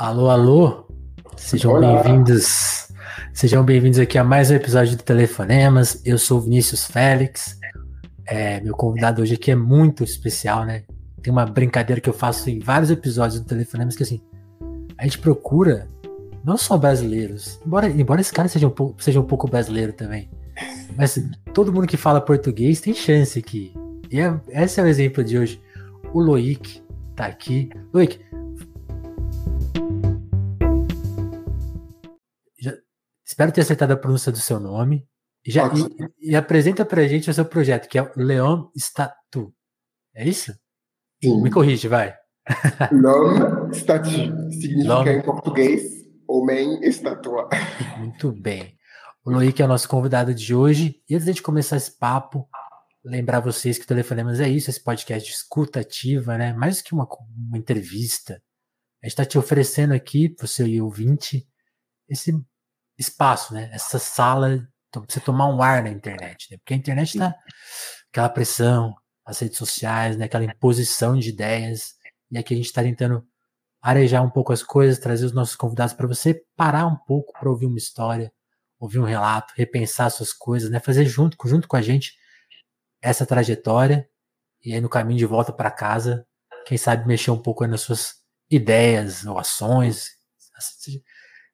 Alô, alô, sejam bem-vindos. Sejam bem-vindos aqui a mais um episódio do Telefonemas. Eu sou o Vinícius Félix. É, meu convidado hoje aqui é muito especial, né? Tem uma brincadeira que eu faço em vários episódios do Telefonemas que assim, a gente procura não só brasileiros, embora, embora esse cara seja um, pouco, seja um pouco brasileiro também, mas todo mundo que fala português tem chance aqui. E é, esse é o exemplo de hoje. O Loic tá aqui. Loic, Espero ter acertado a pronúncia do seu nome. E, já, e, e, apresenta pra gente o seu projeto, que é o Leon Statu. É isso? Sim. Me corrige, vai. Leon Statu significa em português homem estátua. Muito bem. O Loic é o nosso convidado de hoje. E antes de a gente começar esse papo, lembrar vocês que o Telefonemas é isso, esse podcast de escuta ativa, né? Mais do que uma, uma entrevista. A gente está te oferecendo aqui, você e ouvinte, esse espaço, né? Essa sala para você tomar um ar na internet, né? Porque a internet tá aquela pressão, as redes sociais, né? Aquela imposição de ideias. E aqui a gente está tentando arejar um pouco as coisas, trazer os nossos convidados para você parar um pouco para ouvir uma história, ouvir um relato, repensar suas coisas, né? Fazer junto, junto com a gente essa trajetória e aí no caminho de volta para casa, quem sabe mexer um pouco nas suas ideias ou ações,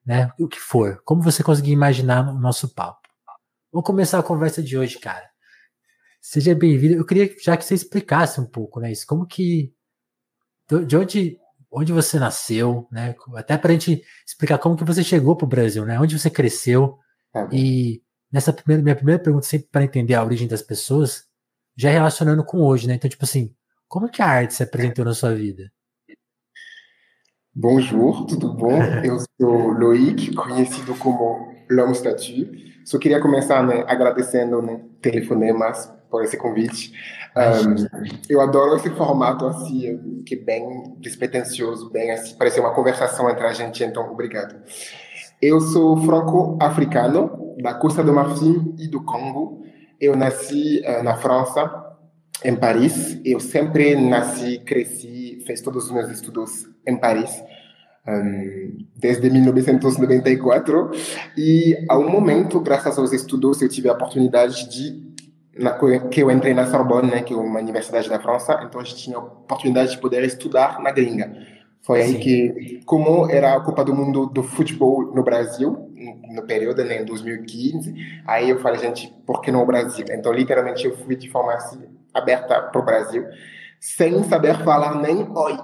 né? O que for. Como você conseguir imaginar o nosso papo. Vamos começar a conversa de hoje, cara. Seja bem-vindo. Eu queria já que você explicasse um pouco, né? Isso, como que. De onde, onde você nasceu, né? Até para a gente explicar como que você chegou para o Brasil, né? Onde você cresceu. É. E nessa primeira, minha primeira pergunta, sempre para entender a origem das pessoas, já relacionando com hoje, né? Então, tipo assim, como que a arte se apresentou na sua vida? Bonjour, tudo bom? Eu sou Loic, conhecido como L'Homme Statue. Só queria começar né, agradecendo né, Telefonemas por esse convite. Um, eu adoro esse formato assim, que é bem despretensioso, bem assim, parece uma conversação entre a gente, então obrigado. Eu sou franco-africano, da Costa do Marfim e do Congo. Eu nasci uh, na França, em Paris. Eu sempre nasci, cresci, fiz todos os meus estudos em Paris, um, desde 1994. E, a um momento, graças aos estudos, eu tive a oportunidade de na, que eu entrei na Sorbonne, né, que é uma universidade da França, então a gente tinha a oportunidade de poder estudar na gringa. Foi aí Sim. que, como era a Copa do Mundo do futebol no Brasil, no período, né, em 2015, aí eu falei, gente, por que não o Brasil? Então, literalmente, eu fui de forma assim, aberta para o Brasil, sem saber falar nem oi.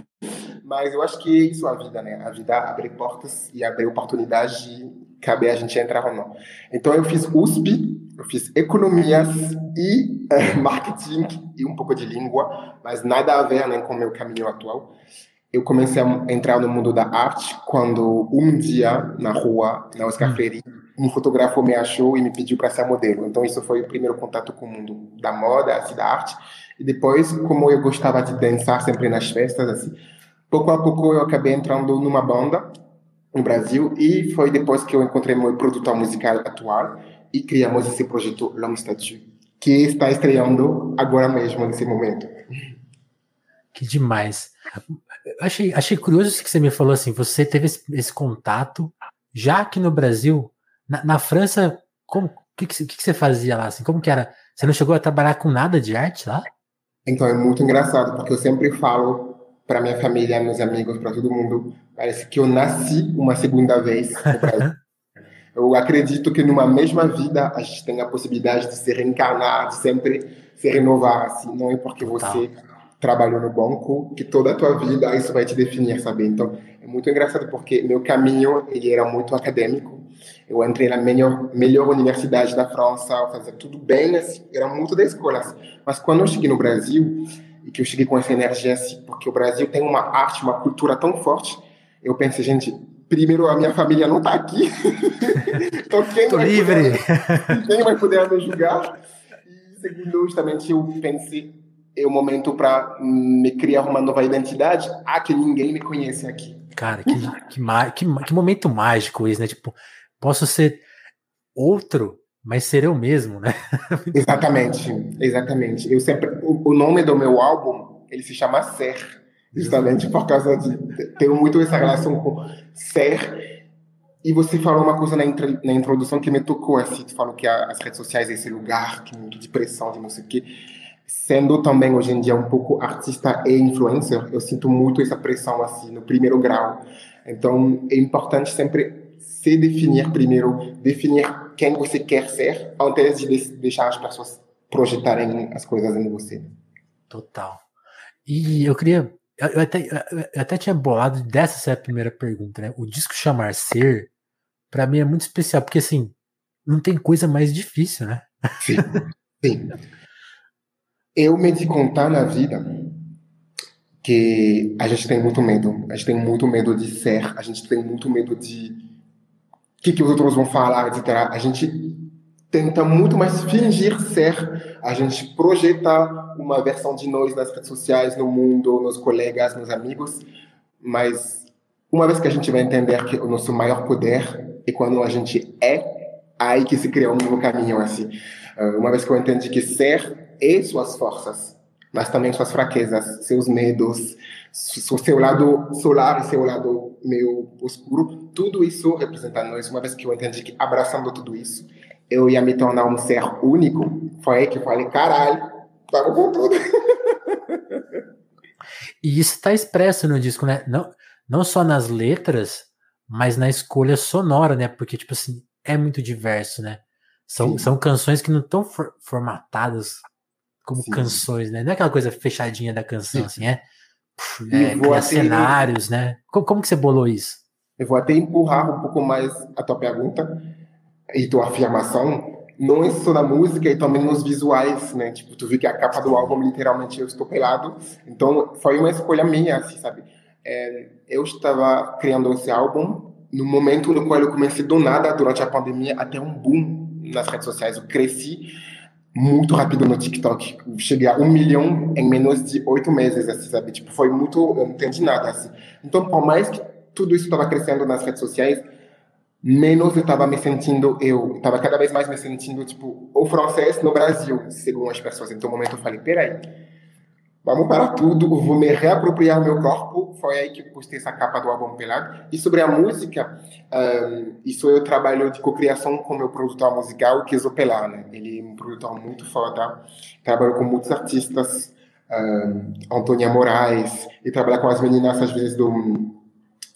Mas eu acho que é isso a vida, né? A vida abre portas e abre oportunidades de caber a gente entrar ou não. Então eu fiz USP, eu fiz economias e é, marketing e um pouco de língua, mas nada a ver né, com o meu caminho atual. Eu comecei a entrar no mundo da arte quando um dia na rua, na Oscar. Freire, um fotógrafo me achou e me pediu para ser modelo. Então isso foi o primeiro contato com o mundo da moda, assim, da arte. E depois, como eu gostava de dançar sempre nas festas, assim, pouco a pouco eu acabei entrando numa banda no Brasil e foi depois que eu encontrei meu produtor musical atual e criamos esse projeto Long Statue, que está estreando agora mesmo, nesse momento. Que demais. Achei, achei curioso isso que você me falou assim, você teve esse, esse contato já aqui no Brasil, na, na França, como que, que, que, você fazia lá? Assim, como que era? Você não chegou a trabalhar com nada de arte lá? Então é muito engraçado, porque eu sempre falo para minha família, meus amigos, para todo mundo, parece que eu nasci uma segunda vez no Brasil. eu acredito que numa mesma vida a gente tem a possibilidade de se reencarnar, de sempre se renovar. Assim, não é porque você trabalhou no banco que toda a tua vida isso vai te definir, sabe? Então muito engraçado porque meu caminho ele era muito acadêmico. Eu entrei na melhor, melhor universidade da França, fazia tudo bem, assim, era muito da escola. Assim. Mas quando eu cheguei no Brasil, e que eu cheguei com essa energia assim, porque o Brasil tem uma arte, uma cultura tão forte. Eu pensei, gente, primeiro a minha família não está aqui, então quem Tô vai livre. Poder, quem vai poder me julgar? E segundo, justamente eu pensei é o momento para me criar uma nova identidade. Ah, que ninguém me conhece aqui. Cara, que, que, que, que momento mágico isso, né? Tipo, posso ser outro mas ser eu mesmo, né? exatamente, exatamente. Eu sempre, o, o, nome do meu álbum, ele se chama Ser. Justamente por causa de. Tenho muito essa relação com ser. E você falou uma coisa na, na introdução que me tocou, assim. Tu falou que as redes sociais é esse lugar que muito de pressão, de não sei o quê. Sendo também, hoje em dia, um pouco artista e influencer, eu sinto muito essa pressão, assim, no primeiro grau. Então, é importante sempre se definir primeiro, definir quem você quer ser, antes de deixar as pessoas projetarem as coisas em você. Total. E eu queria eu até, eu até tinha bolado dessa ser a primeira pergunta, né? O disco chamar Ser, para mim é muito especial, porque assim, não tem coisa mais difícil, né? Sim, sim. Eu me di contar na vida que a gente tem muito medo. A gente tem muito medo de ser, a gente tem muito medo de o que, que os outros vão falar, etc. A gente tenta muito mais fingir ser, a gente projeta uma versão de nós nas redes sociais, no mundo, nos colegas, nos amigos, mas uma vez que a gente vai entender que o nosso maior poder é quando a gente é, aí que se cria um novo caminho assim. Ah, uma vez que eu entendi que ser é suas forças, mas também suas fraquezas, seus medos, seu lado solar e seu lado meio escuro, tudo isso representa nós. Uma vez que eu entendi que abraçando tudo isso, eu ia me tornar um ser único, foi aí que eu falei, caralho, tava com tudo. E isso está expresso no disco, né? Não, não só nas letras, mas na escolha sonora, né? Porque, tipo assim, é muito diverso, né? São, são canções que não estão for, formatadas como Sim. canções, né? Não é aquela coisa fechadinha da canção, Sim. assim, é, é cenários, né? Como, como que você bolou isso? Eu vou até empurrar um pouco mais a tua pergunta, e tua afirmação não é só na música e também nos visuais, né? Tipo, tu viu que a capa do álbum literalmente eu estou pelado, então foi uma escolha minha, assim, sabe? É, eu estava criando esse álbum no momento no qual eu comecei do nada durante a pandemia a ter um boom nas redes sociais. Eu cresci muito rápido no TikTok. cheguei a um milhão em menos de oito meses, assim, sabe? Tipo, foi muito, eu não entendi nada, assim. Então, por mais que tudo isso estava crescendo nas redes sociais, menos eu estava me sentindo eu, estava cada vez mais me sentindo tipo o francês no Brasil, segundo as pessoas. Então, no momento eu falei, peraí, vamos parar tudo, vou me reapropriar meu corpo. Foi aí que eu postei essa capa do álbum Pelado. E sobre a música, um, isso eu trabalho de cocriação com meu produtor musical, que é o Pelar, né? Ele é um produtor muito foda, trabalho com muitos artistas, um, Antônia Moraes, e trabalha com as meninas às vezes do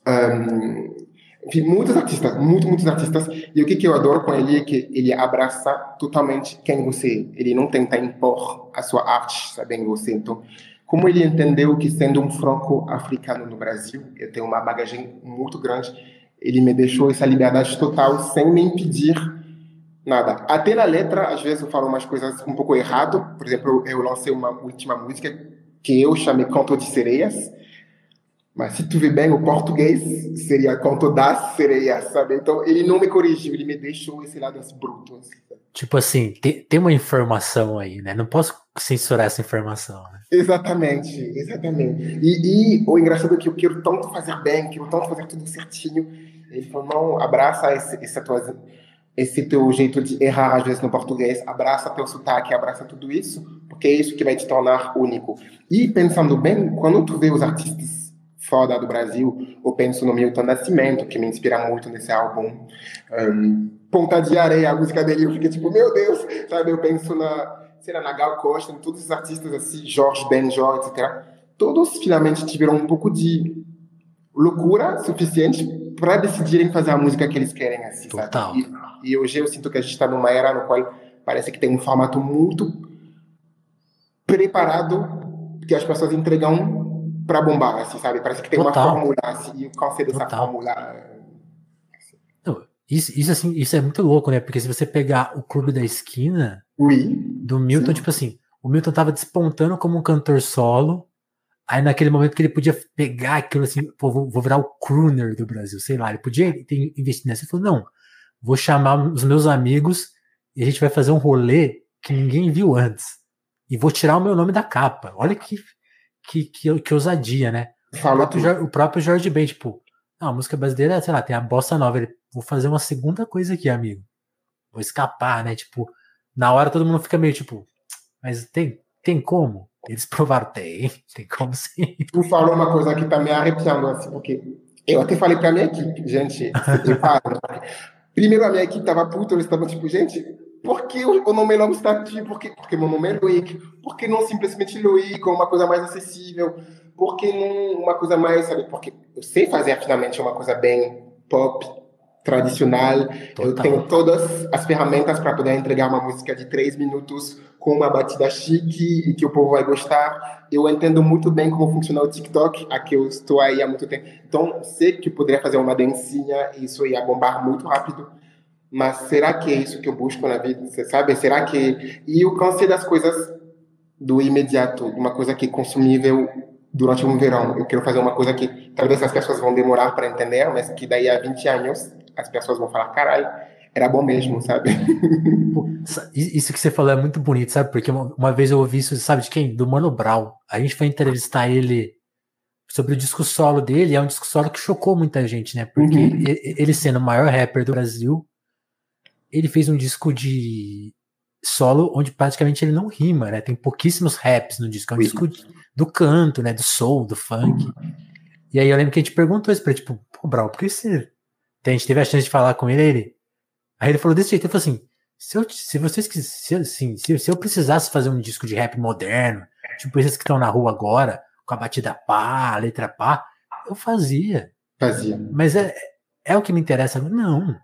um, enfim, muitos artistas, muitos, muitos artistas. E o que, que eu adoro com ele é que ele abraça totalmente quem você é. Ele não tenta impor a sua arte, sabe, em você. Então, como ele entendeu que sendo um franco-africano no Brasil, eu tenho uma bagagem muito grande, ele me deixou essa liberdade total, sem me impedir nada. Até na letra, às vezes eu falo umas coisas um pouco errado. Por exemplo, eu lancei uma última música que eu chamei Canto de Sereias, mas se tu vê bem, o português seria conto das sereias, sabe? Então ele não me corrigiu, ele me deixou esse lado assim, bruto. Assim, tipo assim, tem, tem uma informação aí, né? Não posso censurar essa informação. Né? Exatamente, exatamente. E, e, o engraçado é que eu quero tanto fazer bem, quero tanto fazer tudo certinho. Ele falou, não, abraça esse, tua, esse teu jeito de errar às vezes no português, abraça teu sotaque, abraça tudo isso, porque é isso que vai te tornar único. E pensando bem, quando tu vê os artistas foda do Brasil. Eu penso no Milton Nascimento, que me inspira muito nesse álbum. Um, Ponta de Areia, a música dele, eu fiquei tipo, meu Deus, sabe? Eu penso na, sei lá, na Gal Costa, em todos os artistas assim, Jorge Benjol, etc. Todos finalmente tiveram um pouco de loucura suficiente para decidirem fazer a música que eles querem, assim, Total. sabe? E, e hoje eu sinto que a gente está numa era no qual parece que tem um formato muito preparado que as pessoas entregam para bombar, assim, sabe? Parece que tem Total. uma fórmula, assim, e qual seria essa fórmula? Isso, isso, assim, isso é muito louco, né? Porque se você pegar o Clube da Esquina oui. do Milton, Sim. tipo assim, o Milton tava despontando como um cantor solo, aí naquele momento que ele podia pegar aquilo assim, pô, vou, vou virar o crooner do Brasil, sei lá, ele podia ter investido nessa, ele falou, não, vou chamar os meus amigos e a gente vai fazer um rolê que ninguém viu antes. E vou tirar o meu nome da capa. Olha que que, que, que ousadia, né? O próprio, o próprio Jorge Ben, tipo, não, a música brasileira, sei lá, tem a bossa nova. Ele, vou fazer uma segunda coisa aqui, amigo. Vou escapar, né? Tipo, na hora todo mundo fica meio tipo, mas tem, tem como? Eles provaram, tem, tem como sim. Tu falou uma coisa que tá me arrepiando, assim, porque eu até falei pra minha equipe, gente, primeiro a minha equipe tava puta, eles estavam tipo, gente, por que o nome está aqui? Por que, porque meu nome é Loic. Por que não simplesmente Loic, uma coisa mais acessível? Por que não uma coisa mais, sabe? Porque eu sei fazer finalmente uma coisa bem pop, tradicional. Total. Eu tenho todas as ferramentas para poder entregar uma música de três minutos com uma batida chique e que o povo vai gostar. Eu entendo muito bem como funciona o TikTok, aqui eu estou aí há muito tempo. Então, sei que poderia fazer uma dancinha e isso ia bombar muito rápido. Mas será que é isso que eu busco na vida? Você sabe? Será que. E eu cansei das coisas do imediato, uma coisa que é consumível durante um verão. Eu quero fazer uma coisa que talvez as pessoas vão demorar para entender, mas que daí a 20 anos as pessoas vão falar: caralho, era bom mesmo, sabe? Isso que você falou é muito bonito, sabe? Porque uma, vez eu ouvi isso, sabe de quem? Do Mano Brown. A gente foi entrevistar ele sobre o disco solo dele, é um disco solo que chocou muita gente, né? Porque uhum. ele, sendo o maior rapper do Brasil, ele fez um disco de solo onde praticamente ele não rima, né? Tem pouquíssimos raps no disco, é um Sim. disco do canto, né? Do soul, do funk. E aí eu lembro que a gente perguntou isso pra ele, tipo, pô, Brau, por que você. A gente teve a chance de falar com ele, ele. Aí ele falou desse jeito, ele falou assim: se, eu, se vocês se, assim, se, se eu precisasse fazer um disco de rap moderno, tipo esses que estão na rua agora, com a batida pá, a letra pá, eu fazia. Fazia. Mas é, é o que me interessa. Não.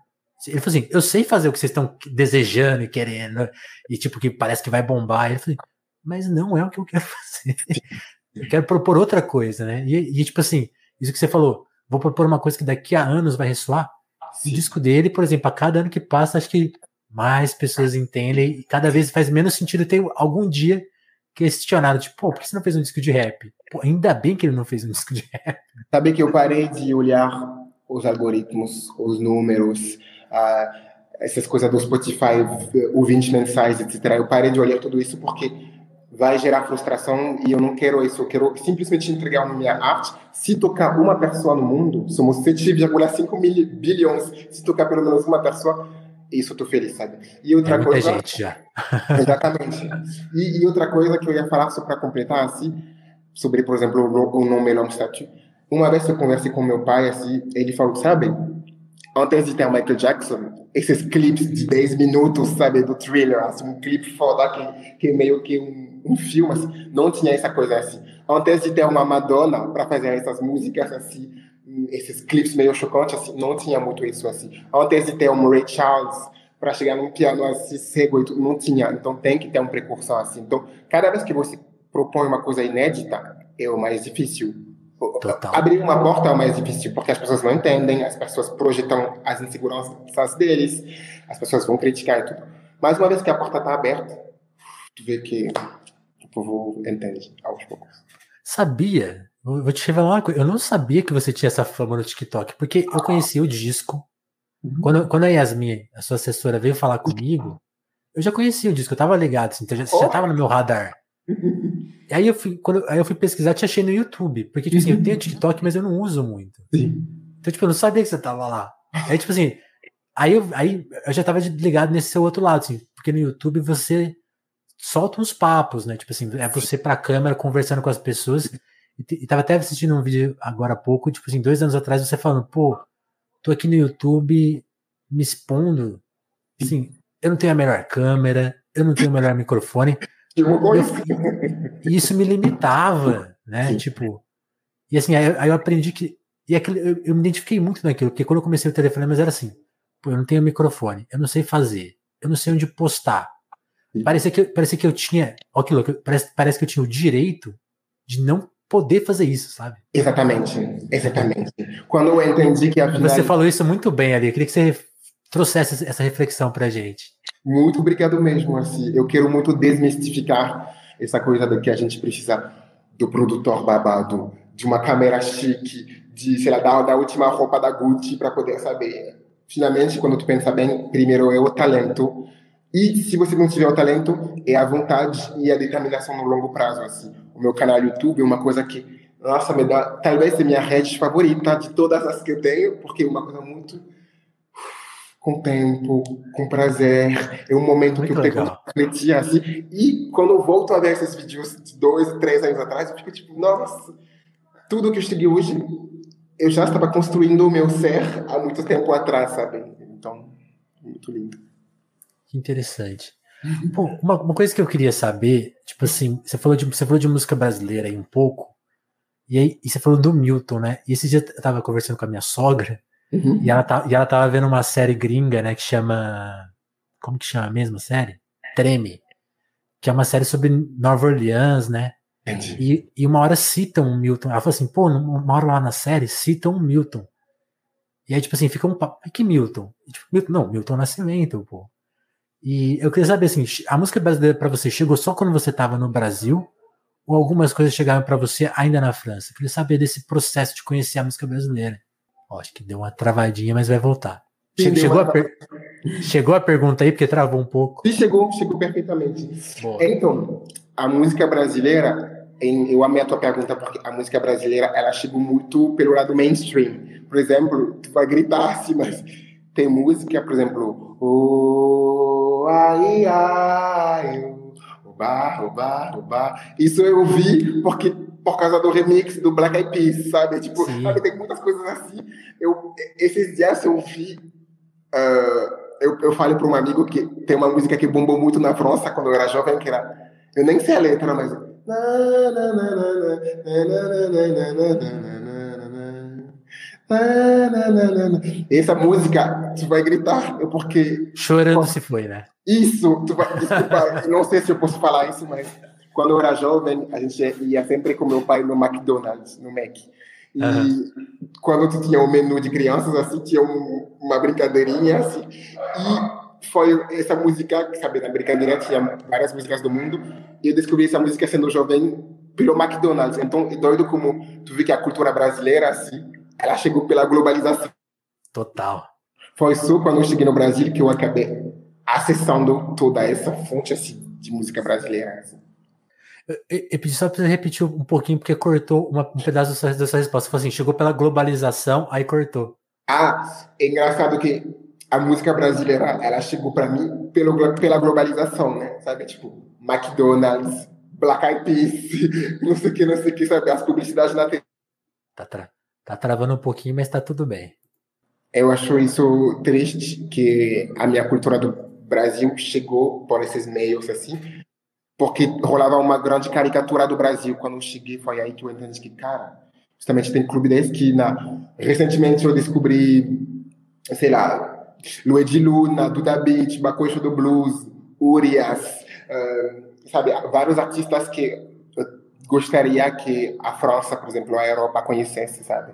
Ele falou assim: eu sei fazer o que vocês estão desejando e querendo, e tipo, que parece que vai bombar. Ele falou assim, mas não é o que eu quero fazer. eu quero propor outra coisa, né? E, e, tipo assim, isso que você falou, vou propor uma coisa que daqui a anos vai ressoar. Sim. O disco dele, por exemplo, a cada ano que passa, acho que mais pessoas entendem e cada vez faz menos sentido ter algum dia questionado, tipo, pô, por que você não fez um disco de rap? Pô, ainda bem que ele não fez um disco de rap. Sabe que eu parei de olhar os algoritmos, os números, essas coisas do Spotify, ouvintes mensais, etc. Eu parei de olhar tudo isso porque vai gerar frustração e eu não quero isso. Eu quero simplesmente entregar uma minha arte. Se tocar uma pessoa no mundo, somos 7,5 mil bilhões. Se tocar pelo menos uma pessoa, isso eu tô feliz, sabe? E outra é coisa. gente já. Exatamente. E, e, outra coisa que eu ia falar só para completar, assim, sobre, por exemplo, o, o nome Long Statue. Uma vez eu conversei com meu pai, assim, ele falou, sabe, antes de ter o Michael Jackson, esses clipes de 10 minutos, sabe, do thriller, assim, um clipe foda que, que é meio que um, um filme, assim, não tinha essa coisa assim. Antes de ter uma Madonna para fazer essas músicas assim, esses clipes meio chocantes, assim, não tinha muito isso assim. Antes de ter um Ray Charles para chegar num piano assim cego, não tinha. Então tem que ter um precursor assim. Então, cada vez que você propõe uma coisa inédita, é o mais difícil Total. Abrir uma porta é o mais difícil, porque as pessoas não entendem, as pessoas projetam as inseguranças deles, as pessoas vão criticar e tudo. Mas uma vez que a porta está aberta, tu vê que o povo entende aos poucos. Sabia? Vou te revelar uma coisa. Eu não sabia que você tinha essa fama no TikTok, porque eu conheci o disco. Uhum. Quando, quando a Yasmin, a sua assessora, veio falar comigo, eu já conhecia o disco, eu tava ligado, assim, então já, oh. já tava no meu radar. Aí eu fui, quando, aí eu fui pesquisar, te achei no YouTube. Porque, tipo assim, eu tenho TikTok, mas eu não uso muito. Sim. Então, tipo, eu não sabia que você tava lá. Aí, tipo assim, aí eu, aí eu já tava ligado nesse seu outro lado, assim, porque no YouTube você solta uns papos, né? Tipo assim, é você pra câmera conversando com as pessoas. E, e tava até assistindo um vídeo agora há pouco, tipo assim, dois anos atrás, você falando, pô, tô aqui no YouTube me expondo. Assim, eu não tenho a melhor câmera, eu não tenho o melhor microfone, isso me limitava, né? Sim. Tipo, e assim, aí, aí, eu aprendi que. E aquilo, eu, eu, me identifiquei muito naquilo, porque quando eu comecei o telefone, mas era assim: pô, eu não tenho microfone, eu não sei fazer, eu não sei onde postar. Parecia que, parecia que eu tinha. Aquilo, parece, parece que eu tinha o direito de não poder fazer isso, sabe? Exatamente, exatamente. Quando eu entendi que a Você falou isso muito bem ali, eu queria que você trouxesse essa reflexão pra gente. Muito obrigado mesmo, assim. Eu quero muito desmistificar essa coisa de que a gente precisa do produtor babado, de uma câmera chique, de, sei lá, da, da última roupa da Gucci para poder saber. Finalmente, quando tu pensa bem, primeiro é o talento. E se você não tiver o talento, é a vontade e a determinação no longo prazo, assim. O meu canal YouTube é uma coisa que, nossa, me dá, talvez é minha rede favorita de todas as que eu tenho, porque é uma coisa muito com tempo, com prazer. É um momento Muito que eu legal. tenho que refletir assim. E quando eu volto a ver esses vídeos de dois, três anos atrás, eu fico tipo, nossa, tudo que eu cheguei hoje, eu já estava construindo o meu ser há muito tempo atrás, sabe? Então, muito lindo. Que interessante. Pô, uma, uma, coisa que eu queria saber, tipo assim, você falou de, você falou de música brasileira aí um pouco, e aí e você falou do Milton, né? E esse dia eu tava conversando com a minha sogra, uhum. e, ela tá, e ela tava vendo uma série gringa, né, que chama. Como que chama a mesma série? Treme. Que é uma série sobre Nova Orleans, né? E, e uma hora citam um Milton. Ela falou assim, pô, uma hora lá na série citam um Milton. E aí, tipo assim, fica um papo. Que Milton? Tipo, Milton? Não, Milton Nascimento, pô. E eu queria saber assim, a música brasileira para você chegou só quando você estava no Brasil ou algumas coisas chegaram para você ainda na França? Eu queria saber desse processo de conhecer a música brasileira. Ó, acho que deu uma travadinha, mas vai voltar. Sim, chegou, a per... chegou, a pergunta aí porque travou um pouco. Sim, chegou, chegou perfeitamente. Boa. Então, a música brasileira, eu amei a tua pergunta porque a música brasileira ela chegou muito pelo lado mainstream. Por exemplo, tu vai gritar assim, mas tem música, por exemplo, o ai ai, o bar, o bar, o bar. Isso eu vi porque por causa do remix do Black Eyed Peas, sabe? Tipo, sabe, tem muitas coisas assim. Eu esses dias eu vi uh, eu, eu falei para um amigo que tem uma música que bombou muito na França quando eu era jovem, que era eu nem sei a letra, mas essa música, tu vai gritar, é porque. Chorando se foi, né? Isso, tu vai. Desculpa, não sei se eu posso falar isso, mas quando eu era jovem, a gente ia sempre com meu pai no McDonald's, no Mac. E uhum. quando tu tinha um menu de crianças, assim, tinha um, uma brincadeirinha, assim. E foi essa música, sabe, na brincadeira tinha várias músicas do mundo. E eu descobri essa música sendo jovem pelo McDonald's. Então, é doido como tu vê que a cultura brasileira, assim, ela chegou pela globalização. Total. Foi só quando eu cheguei no Brasil que eu acabei acessando toda essa fonte assim, de música brasileira. Assim. Eu, pedi só para você repetir um pouquinho, porque cortou uma, um pedaço da sua, da sua resposta. Você falou assim, chegou pela globalização, aí cortou. Ah, é engraçado que a música brasileira, ela chegou para mim pelo, pela globalização, né? Sabe, tipo, McDonald's, Black Eyed Peas, não sei o que, não sei o que, sabe? As publicidades na TV. Tá, tá. Tá travando um pouquinho, mas tá tudo bem. Eu acho isso triste que a minha cultura do Brasil chegou por esses meios assim, porque rolava uma grande caricatura do Brasil quando eu cheguei, foi aí que eu entendi que, cara, justamente tem clube da esquina. Recentemente eu descobri, sei lá, Luigi Luna, Duda Beat, Bacocho do Blues, Urias, uh, sabe, vários artistas que gostaria que a França, por exemplo, a Europa conhecesse, sabe?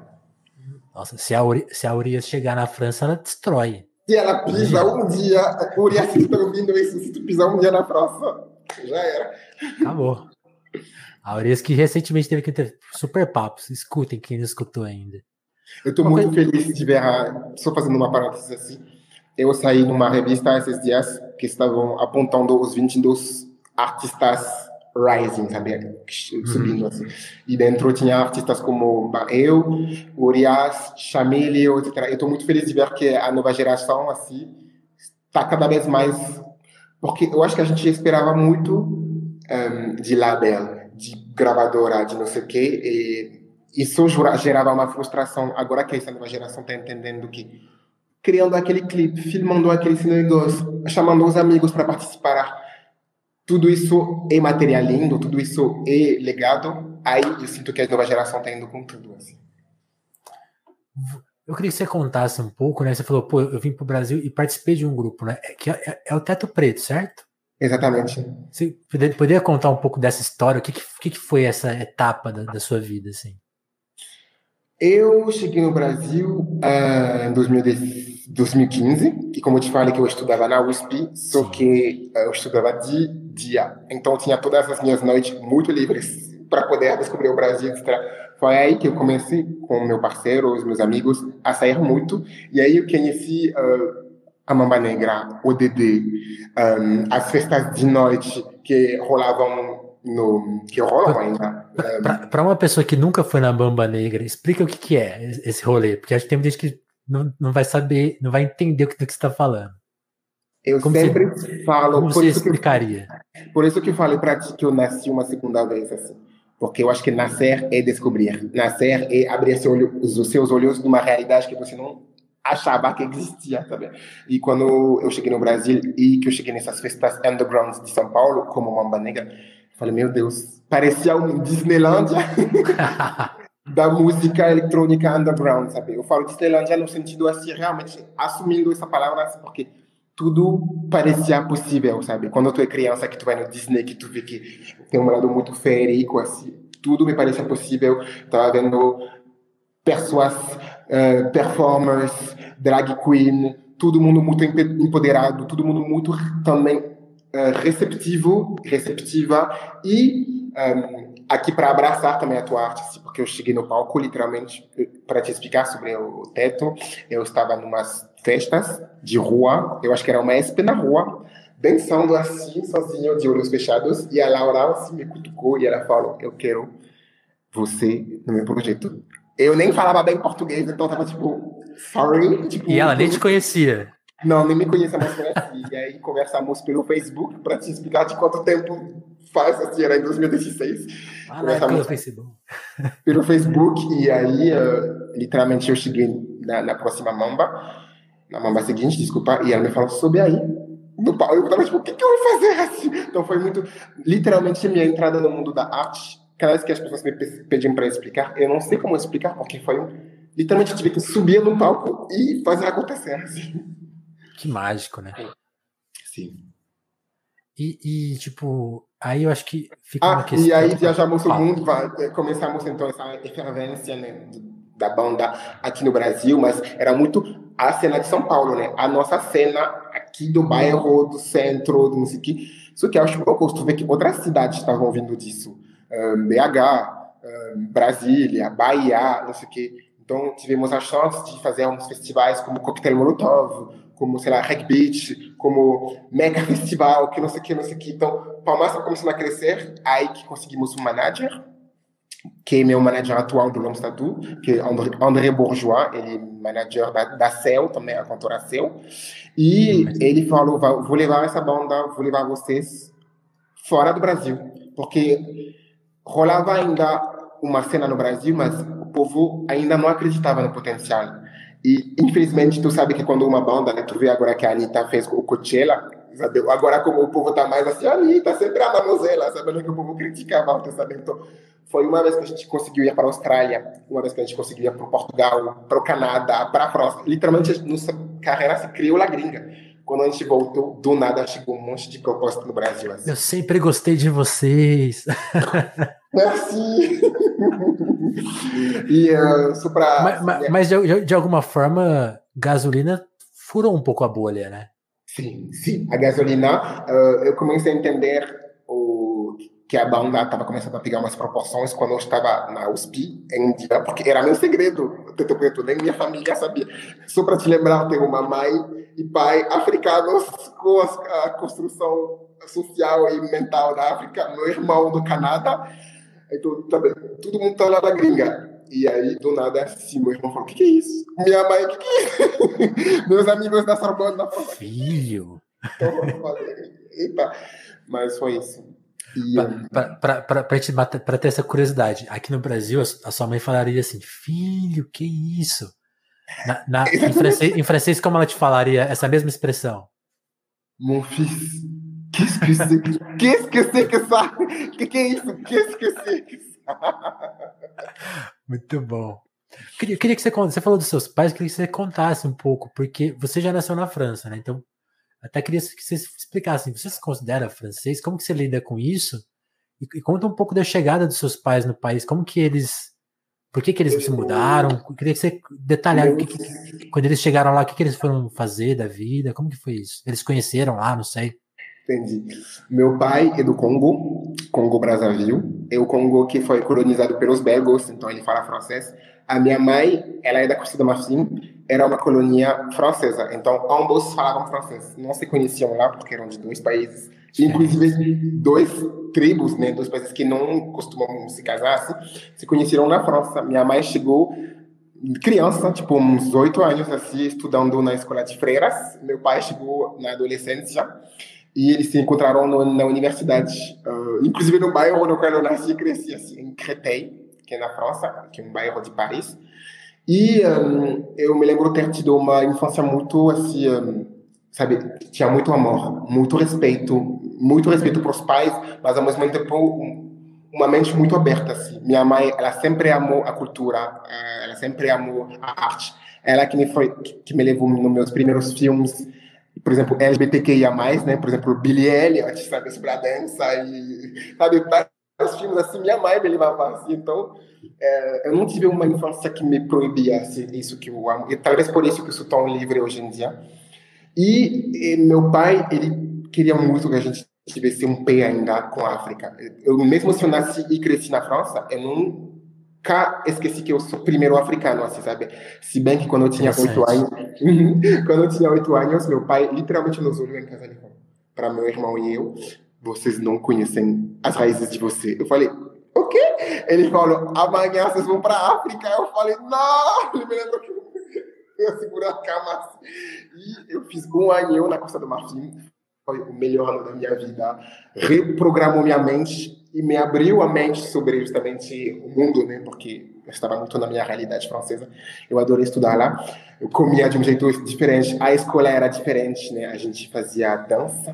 Nossa, se a, Uri, se a Urias chegar na França, ela destrói. Se ela pisa um dia, Urias, se está ouvindo isso, se tu pisar um dia na França, já era. Acabou. A Urias que recentemente teve que ter super papos. Escutem quem não escutou ainda. Eu estou muito coisa... feliz de ver, a... só fazendo uma parênteses assim, eu saí numa revista esses dias que estavam apontando os 22 artistas rising, sabe? Subindo uhum. assim. E dentro tinha artistas como eu, Urias, Chameleon, etc. Eu estou muito feliz de ver que a nova geração, assim, está cada vez mais. Porque eu acho que a gente esperava muito um, de label, de gravadora, de não sei o quê, e isso gerava uma frustração. Agora que essa nova geração está entendendo que criando aquele clipe, filmando aquele negócio, chamando os amigos para participar tudo isso é material lindo, tudo isso é legado, aí eu sinto que a nova geração está indo com tudo. Assim. Eu queria que você contasse um pouco, né? Você falou, pô, eu vim para o Brasil e participei de um grupo, né? É, que é, é, o Teto Preto, certo? Exatamente. Você poderia contar um pouco dessa história? O que, que, que foi essa etapa da, da sua vida, assim? Eu cheguei no Brasil uh, em 2010 2015, que como eu te falei que eu estudava na USP, só que eh, eu estudava de dia. Então tinha todas as minhas noites muito livres para poder descobrir o Brasil, etc. Foi aí que eu comecei com meu parceiro, os meus amigos, a sair muito. E aí eu conheci uh, a Mamba Negra, o DD, um, as festas de noite que rolavam no que rolam ainda. Para uma pessoa que nunca foi na Bamba Negra, explica o que, que é esse rolê, porque acho que tem gente que não, não vai saber, não vai entender o que, do que você está falando. Eu Como sempre falo. Como por você isso que explicaria? Por isso que eu falei para ti que eu nasci uma segunda vez, assim. Porque eu acho que nascer é descobrir. Nascer é abrir seu olho- os seus olhos numa realidade que você não achava que existia, sabe? E quando eu cheguei no Brasil e que eu cheguei nessas festas underground de São Paulo, como Mamba Negra, falei, meu Deus, parecia um Disneylândia da música eletrônica underground, sabe? Eu falo Disneylândia no sentido assim, realmente assumindo essa palavra, porque tudo parecia possível, sabe? Quando tu é criança, que tu vai no Disney, que tu vê que tem um lado muito férico, assim, tudo me parecia possível. Tava vendo pessoas, eh, performers, drag queen, todo mundo muito empoderado, todo mundo muito também eh, receptivo, receptiva e ehm, aqui para abraçar também a tua arte, assim, porque eu cheguei no palco literalmente para te explicar sobre o teto, eu estava numas festas de rua, eu acho que era uma SP na rua, dançando assim, sozinho, de olhos fechados, e a Laura assim, me cutucou e ela falou, eu quero você no meu projeto. Eu nem falava bem português, então tava tipo, sorry. Tipo, E ela nem te conhecia. Não, nem me conhecia, mas conheci. E aí conversamos pelo Facebook para te explicar de quanto tempo faz, assim, era em 2016 Ah, época do Facebook. pelo Facebook e aí uh, literalmente eu cheguei na, na próxima mamba na mamba seguinte, desculpa, e ela me falou sobe aí no pau, eu tava tipo, o que, que eu vou fazer assim? Então foi muito, literalmente minha entrada no mundo da arte, cada vez que as pessoas me pe- pediam para explicar, eu não sei como explicar, porque foi um, literalmente eu tive que subir no palco e fazer acontecer assim. Que mágico, né? Sim. E, e, tipo, aí eu acho que fica uma Ah, questão. e aí viajamos o mundo, va- eh, começamos então essa efervescência né, da banda aqui no Brasil, mas era muito a cena de São Paulo, né? A nossa cena aqui do bairro, do centro, do não sei o quê. Só que eu acho pouco tu vê que outras cidades estavam vindo disso. Ahn, BH, ahn, Brasília, Bahia, não sei o quê. Então tivemos a chance de fazer uns festivais como Coquetel Molotov, como, sei lá, Reg Beach, como Mega Festival, que não sei o que, não sei o que. Então, Palmas começando a crescer, aí que conseguimos um manager, que é meu manager atual do Lomos Tattoo, que é André, André Bourgeois, ele é manager da, da CEL, também a cantora CEL, e ele falou, "Va- vou levar essa banda, vou levar vocês fora do Brasil, porque rolava ainda uma cena no Brasil, mas o povo ainda não acreditava no potencial. E, infelizmente, tu sabe que quando uma banda, né, tu vê agora que a Anitta fez o Coachella, sabe? agora como o povo tá mais assim, a Anitta sempre a mademoiselle, sabendo que o povo criticava, tu sabe? Então, foi uma vez que a gente conseguiu ir para a Austrália, uma vez que a gente conseguiu ir para o Portugal, para o Canadá, para a França. Literalmente, a nossa carreira se criou lá gringa. Quando a gente voltou, do nada chegou um monte de proposta no Brasil. Assim. Eu sempre gostei de vocês. Merci! e uh, só para. mas mas- mas de- de alguma forma, gasolina furou um pouco a bolha, né? Sim, sim. A gasolina, uh, eu comecei a entender o, que a banda estava começando a pegar umas proporções quando eu estava na USP, em um dia, porque era meu segredo, Teto nem minha família sabia. Só para te lembrar, tenho uma mãe e pai africanos com a construção social e mental da África, meu irmão do Canadá, então também, todo mundo tá lá da gringa. E aí, do nada, assim, meu irmão falou, o que, que é isso? Minha mãe, o que, que é isso? Meus amigos da Sorbonne, Filho. então, eu falei, eita, mas foi isso. Para ter essa curiosidade, aqui no Brasil, a sua mãe falaria assim: Filho, que isso? Na, na- em, francês, em francês, como ela te falaria essa mesma expressão? mon fils, qu'est-ce que c'est que- Qu'est-ce que c'est que ça? Que que é isso? Qu'est-ce que c'est que ça? Muito bom. Queria, queria que você você falou dos seus pais, queria que você contasse um pouco, porque você já nasceu na França, né? Então, até queria que você explicasse, você se considera francês? Como que você lida com isso? E, e conta um pouco da chegada dos seus pais no país, como que eles, por que que eles se mudaram? Queria que você detalhasse que, que- quando eles chegaram lá, o que que eles foram fazer da vida, como que foi isso? Eles conheceram lá, não sei. Entendi. Meu pai é do Congo, Congo Brazzaville. É o Congo que foi colonizado pelos belgos, então ele fala francês. A minha mãe, ela é da Costa do Marfim, era uma colônia francesa, então ambos falavam francês. Não se conheciam lá porque eram de dois países, inclusive dois tribos, né, dois países que não costumam se casar, assim, se conheceram na França. Minha mãe chegou criança, tipo uns oito anos, assim, estudando na escola de freiras. Meu pai chegou na adolescência e eles se encontraram no, na universidade, uh, inclusive no bairro qual eu nasci e cresci, assim, em Créteil, que é na França, que é um bairro de Paris. E um, eu me lembro ter tido uma infância muito, assim, um, sabe, tinha muito amor, muito respeito, muito respeito para os pais, mas ao mesmo tempo uma mente muito aberta assim. Minha mãe, ela sempre amou a cultura, ela sempre amou a arte. Ela que me foi que me levou nos meus primeiros filmes, por exemplo, LGBTQIA+, né? Por exemplo, Billy Elliot, sabe, sobre a dança e sabe, vários filmes assim, minha mãe me levava assim. Então, é, eu não tive uma infância que me proibia assim, isso que eu amo. E talvez por isso que eu sou tão livre hoje em dia. E, e meu pai, ele queria muito que a gente tivesse um pé ainda com a África. Eu, mesmo se eu nasci e cresci na França, eu nunca esqueci que eu sou primeiro africano, assim, sabe? Se bem que quando eu tinha oito anos, quando eu tinha oito anos, meu pai literalmente nos olhou em casa e falou para meu irmão e eu, vocês não conhecem as raízes de você. Eu falei, o quê? Ele falou, amanhã vocês vão para África. Eu falei, não! Ele me lembrou que eu segurei a cama assim. E eu fiz um ano na Costa do Marfim foi o melhor ano da minha vida, reprogramou minha mente e me abriu a mente sobre justamente o mundo, né? Porque eu estava muito na minha realidade francesa. Eu adorei estudar lá. Eu comia de um jeito diferente. A escola era diferente, né? A gente fazia dança.